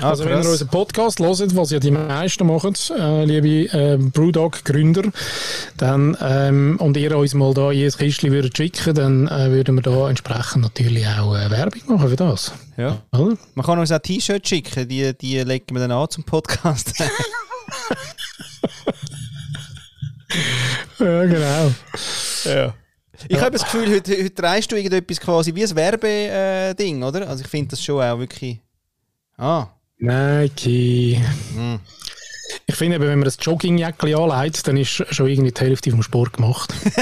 Ah, also, wenn ihr unseren Podcast hört, was ja die meisten machen, äh, liebe äh, Brewdog-Gründer, dann, ähm, und ihr uns mal da ein Kistchen würdet schicken, dann äh, würden wir da entsprechend natürlich auch äh, Werbung machen für das. Ja. Oder? Man kann uns auch T-Shirts schicken, die, die legen wir dann an zum Podcast. Ja, genau. ja. Ich habe das Gefühl, heute, heute dreist du irgendetwas quasi wie ein Werbeding, oder? Also ich finde das schon auch wirklich. Ah. Nike. Hm. Ich finde, wenn man ein Joggingjäckchen anlegt, dann ist schon irgendwie die Hälfte vom Sport gemacht.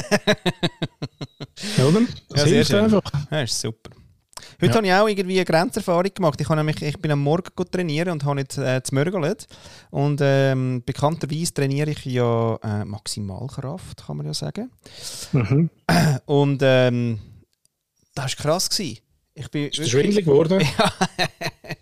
ja, oder? Das Ja, sehr hilft einfach. Ja, ist super. Heute Ja. habe ich auch irgendwie eine Grenzerfahrung gemacht. Ich, habe nämlich, ich bin am Morgen trainieren und habe jetzt äh, zmörgelt. Und ähm, bekannterweise trainiere ich ja äh, Maximalkraft, kann man ja sagen. Mhm. Und ähm, das war krass. Gewesen. Ich bin Ist das schwindelig geworden? Hey,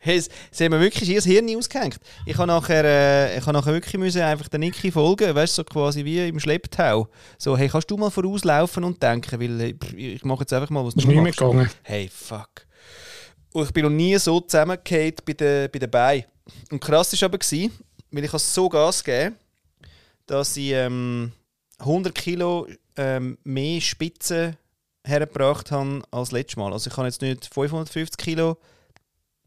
es, sie haben mir wirklich ihr Hirn ausgehängt. Ich habe nachher, äh, ich habe nachher wirklich müssen einfach der Niki folgen, weißt so quasi wie im Schlepptau. So, hey, kannst du mal vorauslaufen und denken, weil äh, ich mache jetzt einfach mal, was Ist nicht mehr gegangen. Hey, fuck. Und ich bin noch nie so zusammengefallen bei den, bei den Beinen. Und krass war aber, gewesen, weil ich so Gas gegeben dass ich ähm, 100 Kilo ähm, mehr Spitzen hergebracht habe als letztes Mal. Also ich habe jetzt nicht 550 Kilo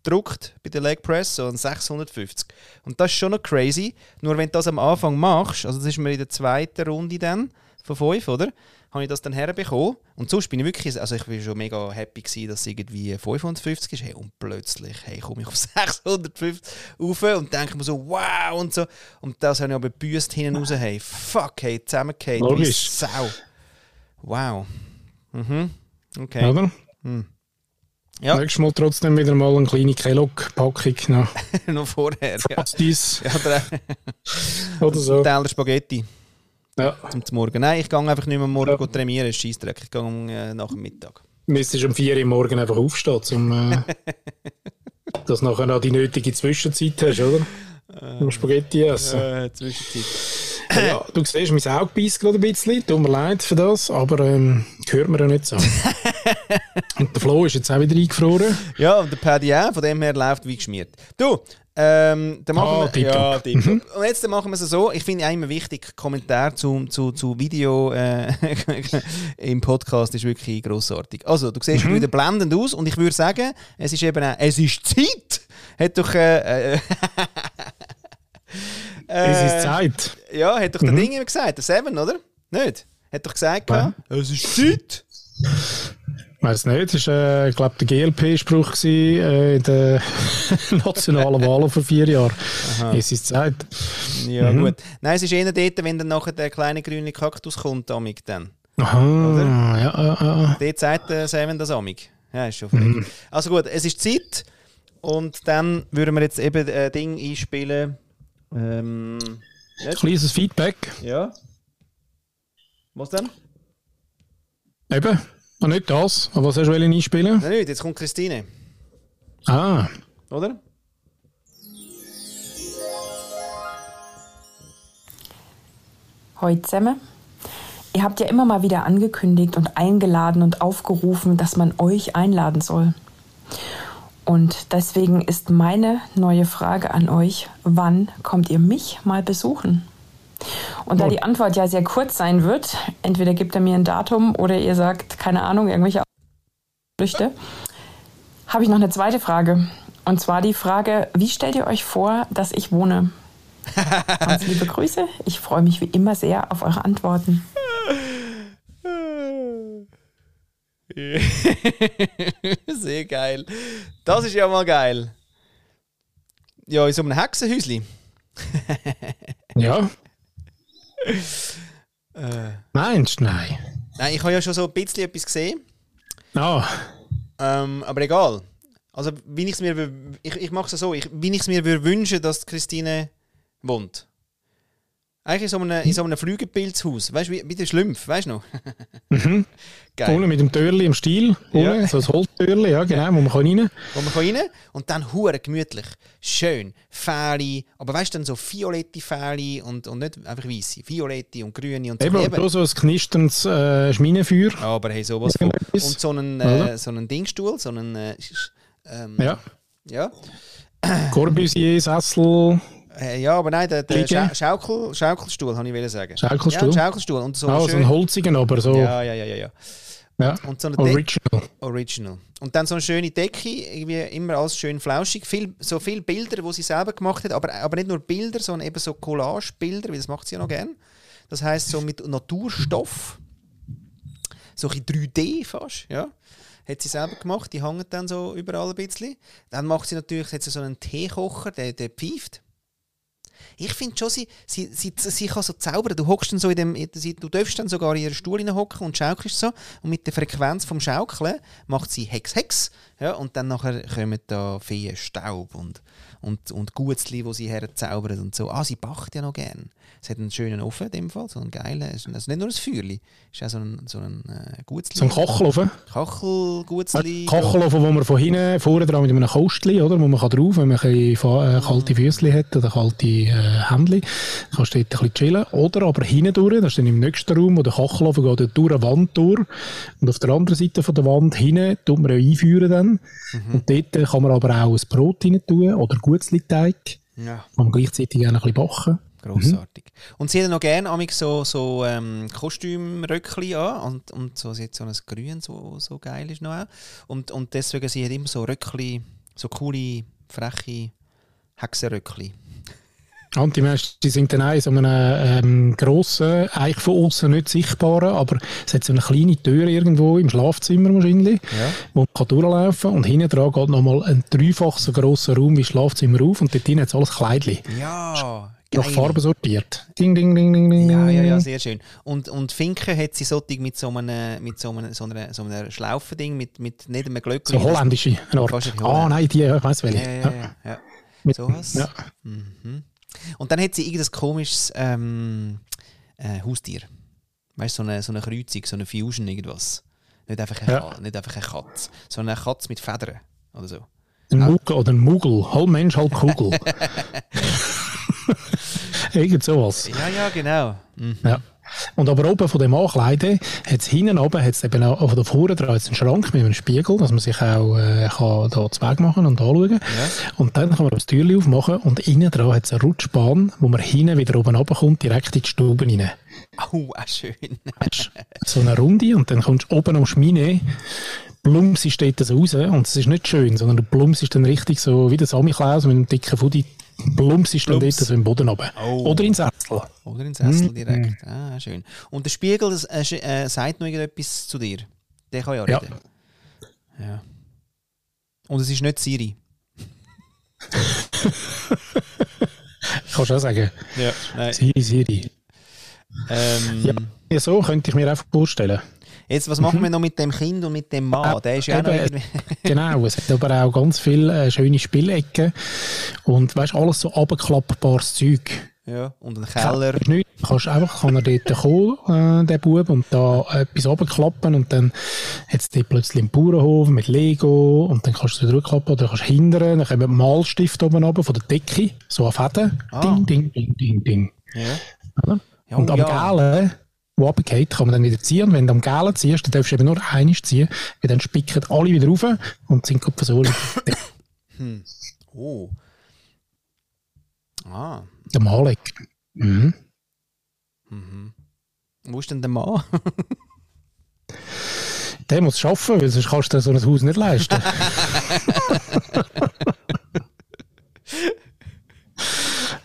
gedruckt bei der Leg Press, sondern 650. Und das ist schon noch crazy. Nur wenn du das am Anfang machst, also das ist mir in der zweiten Runde dann, von 5, oder? Habe ich das dann herbekommen. Und sonst bin ich wirklich, also ich war schon mega happy gewesen, dass es irgendwie 550 ist. Hey, und plötzlich, hey, komme ich auf 650 rauf und denke mir so, wow, und so. Und das habe ich aber büßt hinten raus, hey, fuck, hey, zusammengefallen, wie. Sau. Wow. Mhm. Okay. Oder? Ja. Nächstes Mal trotzdem wieder mal eine kleine Kellogg-Packung noch. noch vorher. Ja. Pastis Ja, oder oder so. Teller Spaghetti Ja. zum Morgen. Nein, ich gehe einfach nicht mehr morgen ja. trainieren, ist Scheissdreck. Ich gehe äh, nach dem Mittag. Müsstest um 4 Uhr morgen einfach aufstehen, um äh, dass du nachher noch die nötige Zwischenzeit hast, oder? Um Spaghetti essen. Äh, Zwischenzeit. Ja, du siehst, mein Auge beißt gerade ein bisschen. Tut mir leid für das, aber ähm, hört mir ja nicht so. Und der Flo ist jetzt auch wieder eingefroren. Ja, und der Paddy auch, von dem her läuft wie geschmiert. Du, ähm, dann machen Ah, wir... Ja, tipptopp. Und jetzt machen wir es so, ich finde auch immer wichtig, Kommentar zu, zu, zu Video äh, im Podcast ist wirklich grossartig. Also, du siehst wieder blendend aus und ich würde sagen, es ist eben auch, es ist Zeit! Hat doch... Äh, äh, Es äh, ist Zeit. Ja, hat doch der Ding immer gesagt, der Seven, oder? Nicht? Hat doch gesagt, Ja. es ist Zeit! Weiß nicht, das war, äh, ich glaube, der GLP-Spruch äh, in den nationalen Wahlen vor vier Jahren. Es ist Zeit. Ja, gut. Nein, es ist eher dort, wenn dann nachher der kleine grüne Kaktus kommt, amig dann. Aha, ja, ja, ja. Dort sagt der Seven das amig. Ja, ist schon verrückt. Also gut, es ist Zeit. Und dann würden wir jetzt eben ein Ding einspielen. Ähm, nicht? Kleines Feedback. Ja. Was denn? Eben, und nicht das. Aber was hast du einspielen? Nein, nicht. Jetzt kommt Christine. Ah, Oder? Heute zusammen. Ihr habt ja immer mal wieder angekündigt und eingeladen und aufgerufen, dass man euch einladen soll. Und deswegen ist meine neue Frage an euch, wann kommt ihr mich mal besuchen? Und da die Antwort ja sehr kurz sein wird, entweder gebt ihr mir ein Datum oder ihr sagt, keine Ahnung, irgendwelche Flüchte, habe ich noch eine zweite Frage. Und zwar die Frage, wie stellt ihr euch vor, dass ich wohne? Ganz liebe Grüße. Ich freue mich wie immer sehr auf eure Antworten. Sehr geil. Das ist ja mal geil. Ja, in so einem Hexenhäusli. ja. Äh, Meinst du? Nein. nein, ich habe ja schon so ein bisschen etwas gesehen. Ah, Ähm, aber egal. Also, wie ich es mir, ich, ich mache es so, ich, wie ich es mir würde wünschen, dass Christine wohnt. Eigentlich in so einem, in so einem Flügelpilzhaus. Weißt du, wie, wie der Schlümpf, weißt du noch? Geil. ohne mit dem Türli im Stil. Ohne, Ja. so ein Holztürli, ja, genau, wo man kann rein Wo man kann rein und dann hure gemütlich. Schön. Fähli. Aber weißt du, dann so violette Fähli und, und nicht einfach weiße. Violette und grüne und so. Eben, Eben. so ein knisterndes äh, Schminenfeuer. Aber hey, sowas von. Und so einen, äh, so einen Dingstuhl, so einen. Äh, ähm, Ja. ja. Corbusier, Äh, ja, aber nein, der, der? Schau Schaukel, Schaukelstuhl, habe ich wollen sagen. Schaukelstuhl? Ja, Schaukelstuhl. Und so ah, so schön, ein holzigen, aber so. ja, ja, ja, ja, ja. ja. Und so eine. Original. Original. Und dann so eine schöne Decke, irgendwie immer alles schön flauschig. Viel, so viele Bilder, die sie selber gemacht hat, aber, aber nicht nur Bilder, sondern eben so Collage-Bilder, weil das macht sie ja noch gern. Das heißt so mit Naturstoff. So ein bisschen 3D fast, ja. Hat sie selber gemacht, die hängen dann so überall ein bisschen. Dann macht sie natürlich hat sie so einen Teekocher, der, der pfeift. Ich finde schon, sie, sie, sie, sie kann so zaubern. Du hockst dann so in dem, du darfst dann sogar in ihren Stuhl hocken und schaukelst so. Und mit der Frequenz vom Schaukeln macht sie Hex, Hex. Ja, und dann nachher kommen da Feen Staub und, und, und Gutzli, die sie herzaubern und so. Ah, sie backt ja noch gern. Es hat einen schönen Ofen in dem Fall, so einen geilen. Also nicht nur ein Feuerli, es ist auch so ein, so ein äh, Gutzli. So ein Kochelofen? Kachelgutzli. Kochelofen, wo man von hinten vorne dran mit einem Kostli, oder, wo man kann drauf, wenn man ein äh, kalte Füße hat oder kalte äh, Hände, kannst du dort ein bisschen chillen. Oder aber hinten durch, das ist dann im nächsten Raum, wo der Kochelofen geht durch eine Wand durch und auf der anderen Seite von der Wand hinten tut man einführen dann. Mhm. Und dort kann man aber auch ein Brot rein tun oder Gutzli-Teig. Ja. Kann man gleichzeitig auch ein bisschen backen. Grossartig. Mhm. Und sie hat noch gerne so, so ähm, Kostümröckchen an und, und so, sie hat so ein Grün, so, so geil ist noch auch. Und, und deswegen sie hat immer so Röckchen, so coole, freche Hexenröckchen. Und die meisten sind dann auch in so einem ähm, grossen, eigentlich von außen nicht sichtbaren, aber es hat so eine kleine Tür irgendwo im Schlafzimmer wahrscheinlich, ja. wo man kann durchlaufen kann. Und hinten dran geht nochmal ein dreifach so grosser Raum wie das Schlafzimmer auf und dort drin hat es alles Kleidchen. Ja, nach Farbe sortiert. Ding, ding, ding, ding, ding. Ja, ja, ja, sehr schön. Und, und Finken hat sie solche mit so einem, mit so einem, so einer, so einer Schlaufending, mit, mit nicht einem Glöckchen. So holländische Ah, nein, die, ich weiß welche. Ja, ja, ja. ja. ja. So was. Ja. Mhm. Und dann hat sie irgendein komisches ähm, äh, Haustier. Weißt du, so eine, so eine Kreuzung, so eine Fusion, irgendwas. Nicht einfach eine, ja. nicht einfach eine Katze, sondern eine Katze mit Federn oder so. Ein Muggel oder ein Muggel. Halb Mensch, halb Kugel. Irgend sowas. Ja, ja, genau. Mhm. Ja. Und aber oben von dem Ankleiden hat es hinten oben hat's eben auch, oder vorne dran einen Schrank mit einem Spiegel, dass man sich auch äh, kann da zu Weg machen und anschauen ja. Und dann kann man das Türchen aufmachen und innen dran hat es eine Rutschbahn, wo man hinten wieder oben runterkommt, direkt in die Stube rein. Oh, auch schön. so eine Runde und dann kommst du oben am Schmine Blumsi steht das raus und es ist nicht schön, sondern der Blums ist dann richtig so wie der Samichlaus mit einem dicken Fudi Plumps ist dann dort so im Boden oben. Oh. Oder ins Sessel. Oder ins Sessel direkt. Mm. Ah, schön. Und der Spiegel das, äh, äh, sagt noch irgendetwas zu dir. Der kann ja reden. Ja. ja. Und es ist nicht Siri. Kannst du auch sagen. Ja, nein. Siri, Siri. Ähm, ja, so könnte ich mir einfach vorstellen. Jetzt, was machen wir noch mit dem Kind und mit dem Mann? Der ist ja eben, auch noch irgendwie... genau, es hat aber auch ganz viele äh, schöne Spielecken und weißt alles so abklappbares Zeug. Ja, und ein Keller. Nicht, kannst einfach kann er dort kommen, äh, der Bub, und da etwas runterklappen und dann hat es dort plötzlich einen Bauernhof mit Lego und dann kannst du es zurückklappen oder kannst hindern, dann kommen Malstift oben runter von der Decke, so auf Fäden. Ah. Ding, ding, ding, ding, ding. Ja. Ja, und am ja. Gelen wo runtergeht, kann man dann wieder ziehen. Und wenn du am Gelen ziehst, dann darfst du eben nur eines ziehen, weil dann spicken alle wieder rauf und sind gut versorgt. hm. Oh. Ah. Der Malek. Mhm. Mhm. Wo ist denn der Mann? der muss arbeiten, weil sonst kannst du dir so ein Haus nicht leisten.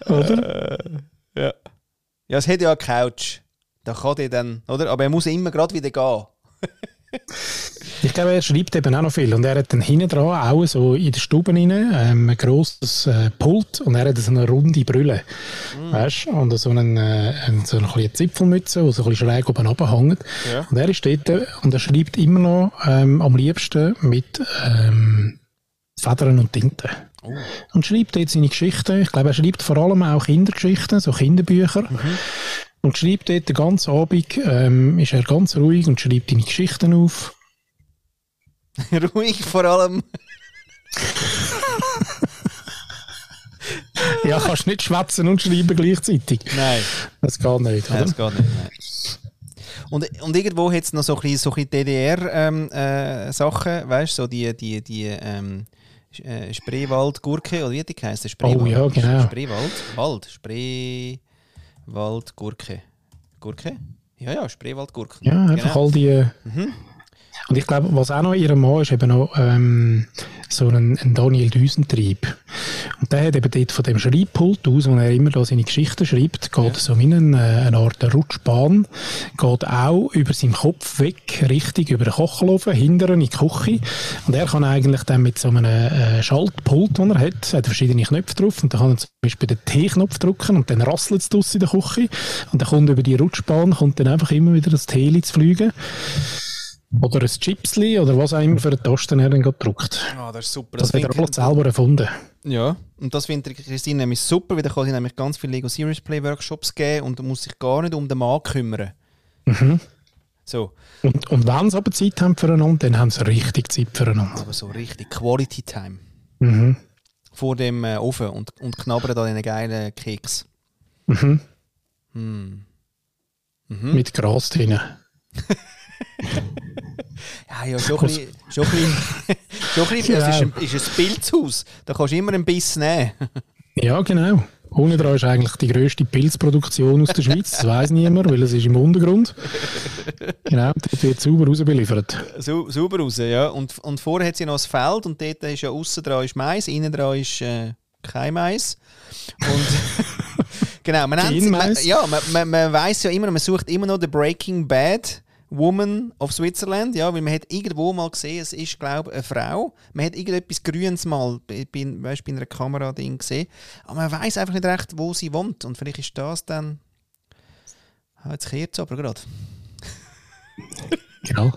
Oder? Äh, ja. Ja, es hat ja eine Couch. Da kann der dann, oder? Aber er muss immer gerade wieder gehen. ich glaube, er schreibt eben auch noch viel. Und er hat dann hinten dran auch so in der Stube rein, ähm, ein grosses äh, Pult und er hat so eine runde Brille. Mm. Weißt du? Und so, einen, äh, so eine kleine Zipfelmütze, die so ein bisschen schräg oben runterhängt. Ja. Und er ist dort und er schreibt immer noch ähm, am liebsten mit ähm, Federn und Tinten. Oh. Und schreibt jetzt seine Geschichten. Ich glaube, er schreibt vor allem auch Kindergeschichten, so Kinderbücher. Mhm. Und schreibt dort den ganzen Abend, ähm, ist er ganz ruhig und schreibt deine Geschichten auf. ruhig vor allem. ja, kannst nicht schwätzen und schreiben gleichzeitig. Nein. Das geht nicht, Nein, das geht nicht, nein. Und, und irgendwo hat es noch so ein bisschen, so DDR-Sachen, ähm, äh, weißt du, so die, die, die ähm, äh, Spreewald-Gurke, oder wie die heißt? Spreewald. Oh ja, genau. Spreewald? Wald? Spree... Waldgurke. Gurke? Ja, ja, Spreewaldgurke. Ja, einfach genau. all die. Mhm. Und ich glaube, was auch noch in ihrem Mann ist, eben noch ähm, so ein, ein Daniel Düsentrieb. Und der hat eben dort von dem Schreibpult aus, wo er immer da seine Geschichten schreibt, geht so wie eine, äh, eine Art Rutschbahn, geht auch über seinen Kopf weg, richtig über den Kochelofen, hinterher in die Küche. Und er kann eigentlich dann mit so einem äh, Schaltpult, den er hat, hat verschiedene Knöpfe drauf, und dann kann er zum Beispiel den T-Knopf drücken und dann rasselt es in der Küche. Und dann kommt über die Rutschbahn, kommt dann einfach immer wieder das Teli zu fliegen. Oder ein Chipsli oder was auch immer für einen Toaster er dann gedruckt. Ah, das ist super. Das, Das, hat er alles selber erfunden. Ja, und das findet Christine nämlich super, weil da kann sie nämlich ganz viele Lego Serious Play Workshops geben und muss sich gar nicht um den Mann kümmern. Mhm. So, Und, und wenn sie aber Zeit haben füreinander, dann haben sie richtig Zeit füreinander. aber so richtig Quality Time Mhm. vor dem äh, Ofen und, und knabbern da den geilen Keks. Mhm. Hm. Mit Gras drin. Ja, ja, schon ein bisschen, schon ein bisschen, schon ein bisschen, das ist ein, ist ein Pilzhaus. Da kannst du immer einen Biss nehmen. Ja, genau. Unten dran ist eigentlich die grösste Pilzproduktion aus der Schweiz. Das weiß niemand, weil es ist im Untergrund. Genau, dort wird sauber rausbeliefert. Sau- sauber raus, ja. Und, und vorher hat sie noch das Feld und dort ist ja außen dran ist Mais, innen dran ist äh, kein Mais. Und genau, man, nennt, man, ja, man, man, man weiß ja immer, man sucht immer noch den Breaking Bad Woman of Switzerland, ja, weil man hat irgendwo mal gesehen, es ist, glaube ich, eine Frau. Man hat irgendetwas Grünes mal bei, bei, weißt, bei einer Kamera Ding gesehen. Aber man weiß einfach nicht recht, wo sie wohnt. Und vielleicht ist das dann. Ah, jetzt kehrt es aber gerade. Genau.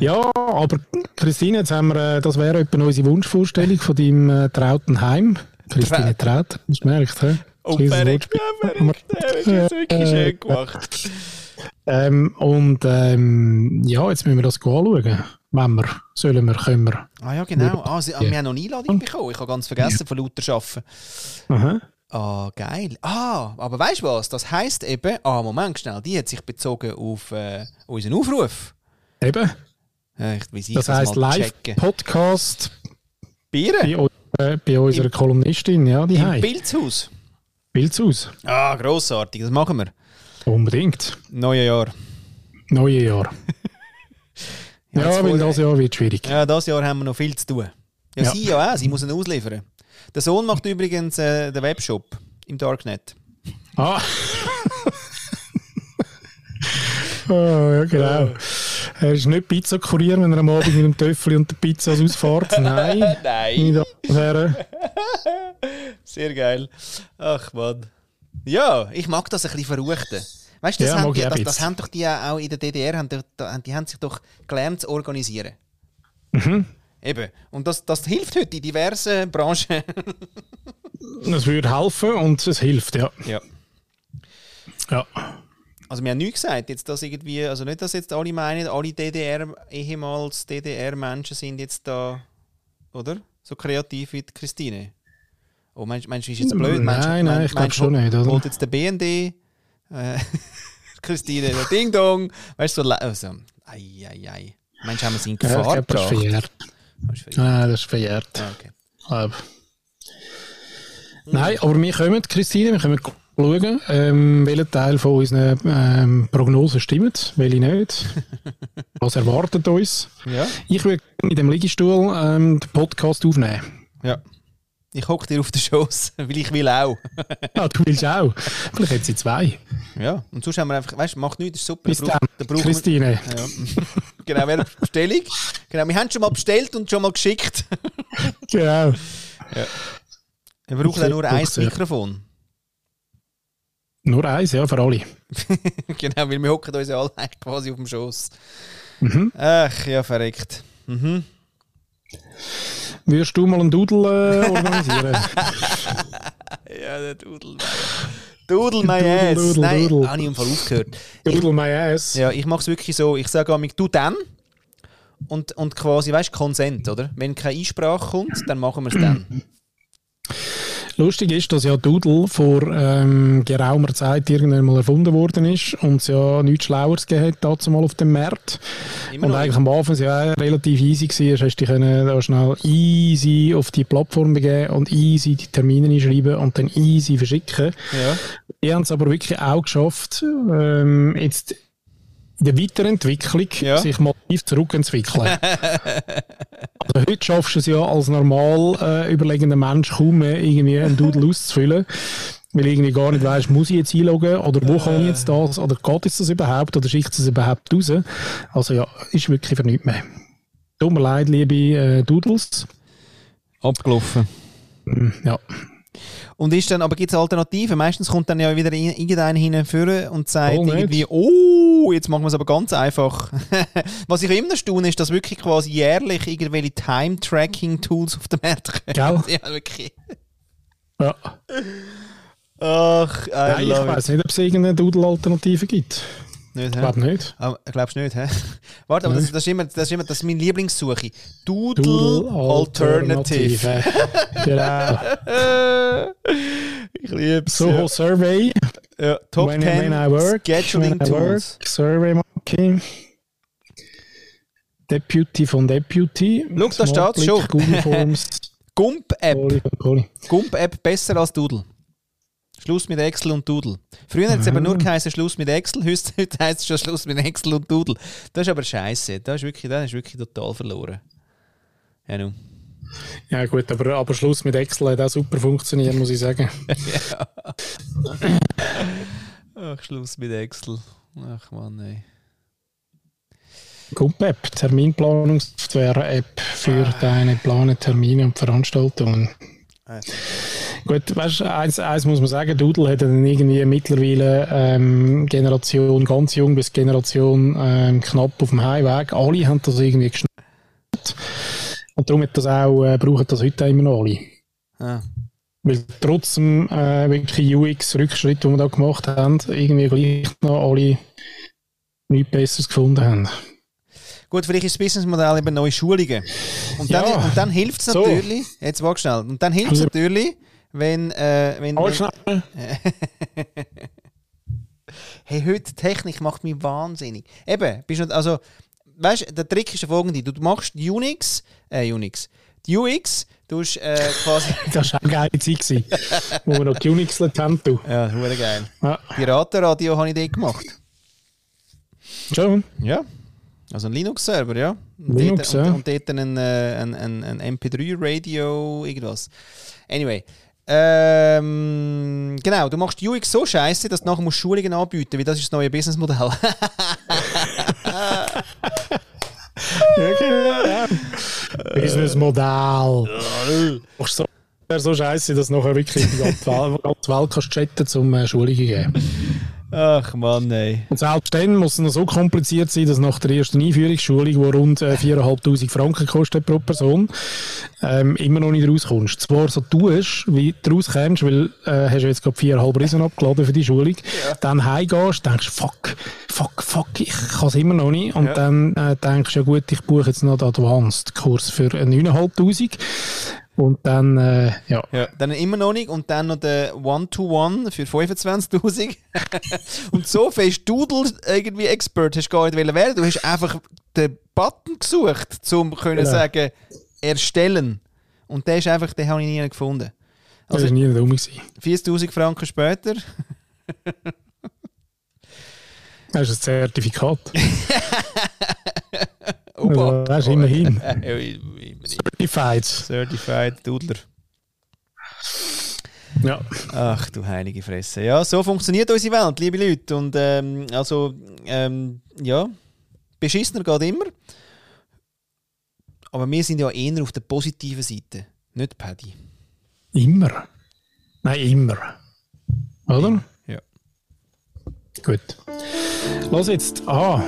Ja, aber Christine, jetzt haben wir, äh, das wäre etwa unsere Wunschvorstellung von deinem äh, trauten Heim. Christine Traut, hast du gemerkt, hä? Oh, Wortspiel. ja. Ja, Das ist wirklich schön gemacht. Ähm, und ähm, ja, jetzt müssen wir das anschauen. Wenn wir, sollen wir, können wir. Ah ja, genau. Ah, sie, ah, wir haben noch eine Einladung bekommen. Ich habe ganz vergessen von lauter Arbeiten. Aha. Ah, geil. Ah, aber weißt du was? Das heisst eben, ah, Moment schnell, die hat sich bezogen auf äh, unseren Aufruf. Eben, Ja, ich, wie sie das heisst Live-Podcast Bieren? bei, äh, bei unserer Kolumnistin, ja, die Im Hei. Pilzhaus. Pilzhaus. Ah, grossartig, das machen wir. Unbedingt. Neue Jahr. Neue Jahr. Ja, Ja, weil das Jahr wird schwierig. Ja, dieses Jahr haben wir noch viel zu tun. Ja, Ja. sie ja auch, sie muss ihn ausliefern. Der Sohn macht übrigens äh, den Webshop im Darknet. Ah. oh, ja, genau. Er ist nicht Pizza-Kurier, wenn er am Abend mit dem Töffel und der Pizza ausfährt. Nein. Nein. Sehr geil. Ach Mann. Ja, ich mag das ein bisschen verruchten. Weißt du, das, Ja, haben die, ich das, das haben doch die auch in der DDR, haben die, haben sich doch gelernt zu organisieren. Mhm. Eben. Und das, das hilft heute in diversen Branchen. Das würde helfen und es hilft, ja. ja. ja. Also wir haben nichts gesagt, jetzt das irgendwie, also nicht, dass jetzt alle meinen, alle DDR, ehemals DDR-Menschen sind jetzt da, oder? So kreativ wie die Christine. Oh, meinst, meinst du, ist jetzt blöd? Meinst, Nein, nein, ich glaub meinst, schon nicht, oder? Holt jetzt der BND, äh, Christine, Ding Dong, weißt du, so, also, ei, ei, ei. Meinst du, haben wir sie in ja ich Gefahr glaube, das ist verjährt. Nein, das ist verjährt. Ah, okay. Glaub. Nein, aber wir kommen, Christine, wir können schauen, ähm, welcher Teil von unseren ähm, Prognosen stimmt, welche nicht. Was erwartet uns? Ja, Ich würde in dem Liegestuhl ähm, den Podcast aufnehmen. ja. Ich hocke dir auf den Schoß, weil ich will auch. Ah, du willst auch. Vielleicht hat sie zwei. Ja, und sonst haben wir einfach, weißt du, macht nichts, das ist super. Bis Da dann, braucht- wir- Christine. Ja. genau, wäre Bestellung. Genau, wir haben schon mal bestellt und schon mal geschickt. Genau. Wir brauchen auch nur ein ja. Mikrofon. Nur eins, ja, für alle. genau, weil wir hocken uns ja alle quasi auf dem Schoß. Mhm. Ach, ja, verreckt. Mhm. Würdest du mal einen Doodle äh, organisieren? Ja, der Dudel. Dudel my ass. Dudel, Nein, Dudel. habe ich im Fall aufgehört. Doodle my ass. Ja, ich mache es wirklich so. Ich sage amig, du dann. Und, und quasi, weißt du, Konsent, oder? Wenn keine Einsprache kommt, dann machen wir es dann. Lustig ist, dass ja Doodle vor ähm, geraumer Zeit irgendwann mal erfunden worden ist und es ja nichts Schlaueres gegeben hat, dazu mal auf dem Markt. Immer Und eigentlich am Anfang ja relativ easy gewesen, hast du dich können da schnell easy auf die Plattform begeben und easy die Termine einschreiben und dann easy verschicken. Ja. Die haben es aber wirklich auch geschafft, ähm, jetzt der Weiterentwicklung Ja. sich massiv zurückentwickeln. also heute schaffst du es ja als normal äh, überlegender Mensch kaum mehr, irgendwie einen Doodle auszufüllen. Weil irgendwie gar nicht weißt, muss ich jetzt einloggen oder wo kann ich jetzt das oder geht jetzt das überhaupt oder schickt es überhaupt raus? Also ja, ist wirklich für nichts mehr. Tut mir leid, liebe äh, Doodles. Abgelaufen. Hm, Ja. Und ist dann, aber gibt es Alternativen? Meistens kommt dann ja wieder in- irgendeiner hinführen und sagt Oh, irgendwie, oh, jetzt machen wir es aber ganz einfach. Was ich immer staune, ist, dass wirklich quasi jährlich irgendwelche Time-Tracking-Tools auf dem Markt kommen. Gell? Ja, wirklich. ja. Ach, I Nein, ich weiß nicht, ob es irgendeine Doodle-Alternative gibt. Nicht, Ich hä? glaube nicht. Aber, glaubst du nicht, hä? Warte, aber das, das, ist immer, das ist immer das ist meine Lieblingssuche. Doodle, Doodle Alternative. genau. ich liebe es. So, Survey. ja. Top when, 10 when I work, Scheduling when I work, Tools. Survey Monkey. Deputy von Deputy. Schau, da Smart steht's schon. Gump-App. Gump-App besser als Doodle. Schluss mit Excel und Doodle. Früher hat es aber nur Ah. geheißen Schluss mit Excel, heute, heisst es schon Schluss mit Excel und Doodle. Das ist aber scheiße. Das ist wirklich, das ist wirklich total verloren. Ja, nun. Ja gut, aber, aber Schluss mit Excel hat auch super funktioniert, muss ich sagen. Ach, Schluss mit Excel. Ach Mann, ey. Gump-App, Terminplanungssoftware-App für Ah. deine Plane, Termine und Veranstaltungen. Gut, weißt eins, eins muss man sagen, Doodle hat dann irgendwie mittlerweile ähm, Generation ganz jung bis Generation ähm, knapp auf dem Heimweg. Alle haben das irgendwie geschnappt. Und darum hat das auch, äh, brauchen das heute immer noch alle. Ah. Weil trotzdem äh, wirklich UX-Rückschritt, die wir da gemacht haben, irgendwie gleich noch alle nichts Besseres gefunden haben. Gut, vielleicht ist das Businessmodell eben neue Schulungen. Und dann, Ja. und dann hilft es So. natürlich, jetzt warte schnell, und dann hilft es Also- natürlich, wenn, äh, wenn, wenn hey, heute die Technik macht mich wahnsinnig. Eben, bist du, also, weißt du, der Trick ist der folgende, du machst die Unix, äh, Unix, die UX, du hast äh, quasi, Das war eine geile Zeit, gewesen, wo wir noch geunixelt haben. Du. ja, hure geil. Ja, Piratenradio habe ich dort gemacht. schon. Ja. Also ein Linux-Server, ja. Und Linux, dort, ja. Und, und dort ein, äh, ein, ein, ein MP3-Radio, irgendwas. Anyway. Ähm, genau, du machst UX so scheiße, dass du nachher musst Schulungen anbieten weil das ist das neue Businessmodell. Ja, genau. Businessmodell. Machst so, wäre so scheiße, dass du nachher wirklich die ganze Welt, ganze Welt kannst chatten zum äh, Schulungen geben. Ach Mann, ey. Und selbst dann muss es noch so kompliziert sein, dass nach der ersten Einführungsschulung, die rund äh, 4'500 Franken kostet pro Person, ähm, immer noch nicht rauskommst. Zwar so tust, wie du rauskommst, weil äh, hast du jetzt gerade 4,5 Riesen abgeladen für die Schulung, dann heimgehst, denkst fuck, fuck, fuck, ich kann es immer noch nicht. Und Ja. dann äh, denkst du, ja gut, ich buche jetzt noch den Advanced-Kurs für äh, 9'500 und dann, äh, ja, Ja, dann immer noch nicht und dann noch der One-to-One für 25.000. und so fest Doodle irgendwie Expert hast du gar nicht werden. Du hast einfach den Button gesucht, um können Genau. sagen, erstellen. Und der ist einfach, den habe ich nie gefunden. das Also war nie gewesen. 40.000 Franken später. Das ist ein Zertifikat. Opa. Also, das ist immerhin. Certified. Certified Doodler. Ja. Ach du heilige Fresse. Ja, so funktioniert unsere Welt, liebe Leute. Und ähm, also, ähm, ja, beschissener geht immer. Aber wir sind ja eher auf der positiven Seite. Nicht Paddy. Immer. Nein, immer. Oder? Ja. Gut. Los jetzt. Ah,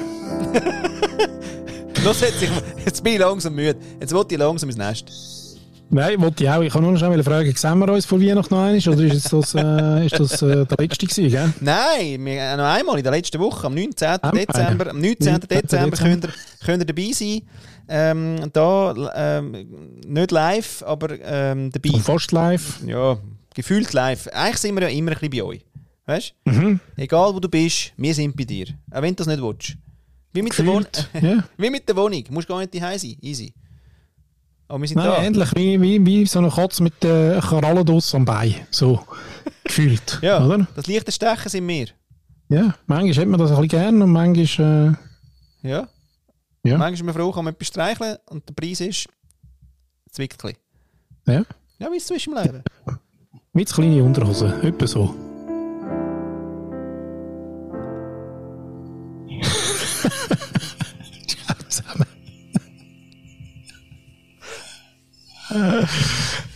Los, jetzt, ich, jetzt bin ich langsam müde. Jetzt wollte ich langsam ins Nest. nein, wollte ich auch. Ich kann nur noch schnell fragen, sehen wir uns vor Weihnachten noch einmal? Oder ist das, äh, ist das äh, der letzte gewesen, gell? Nein, wir, äh, noch einmal in der letzten Woche, am 19. Ah, Dezember, am 19. 19. Dezember Dezember. könnt ihr, könnt ihr dabei sein. Ähm, da, ähm, nicht live, aber ähm, dabei. Und fast live. Ja, gefühlt live. Eigentlich sind wir ja immer ein bisschen bei euch. Weißt du? Mhm. Egal wo du bist, wir sind bei dir. Auch wenn du das nicht willst. Wie mit, der, Wohn. Ja. wie mit der Wohnung. Du musst gar nicht daheim sein. Easy. Aber wir sind Nein, da. ähnlich wie, wie, wie so eine Katze mit der Krallendoss am Bein. So. Gefühlt. Ja, Oder? das leichte Stechen sind wir. Ja. Manchmal hat man das ein bisschen gern und manchmal. Äh, Ja. Ja. Manchmal ist man froh, kann man etwas streicheln und der Preis ist Zwickli. Ja. Ja, wie es so ist im Leben. Mit kleine Unterhose, etwa so. uh.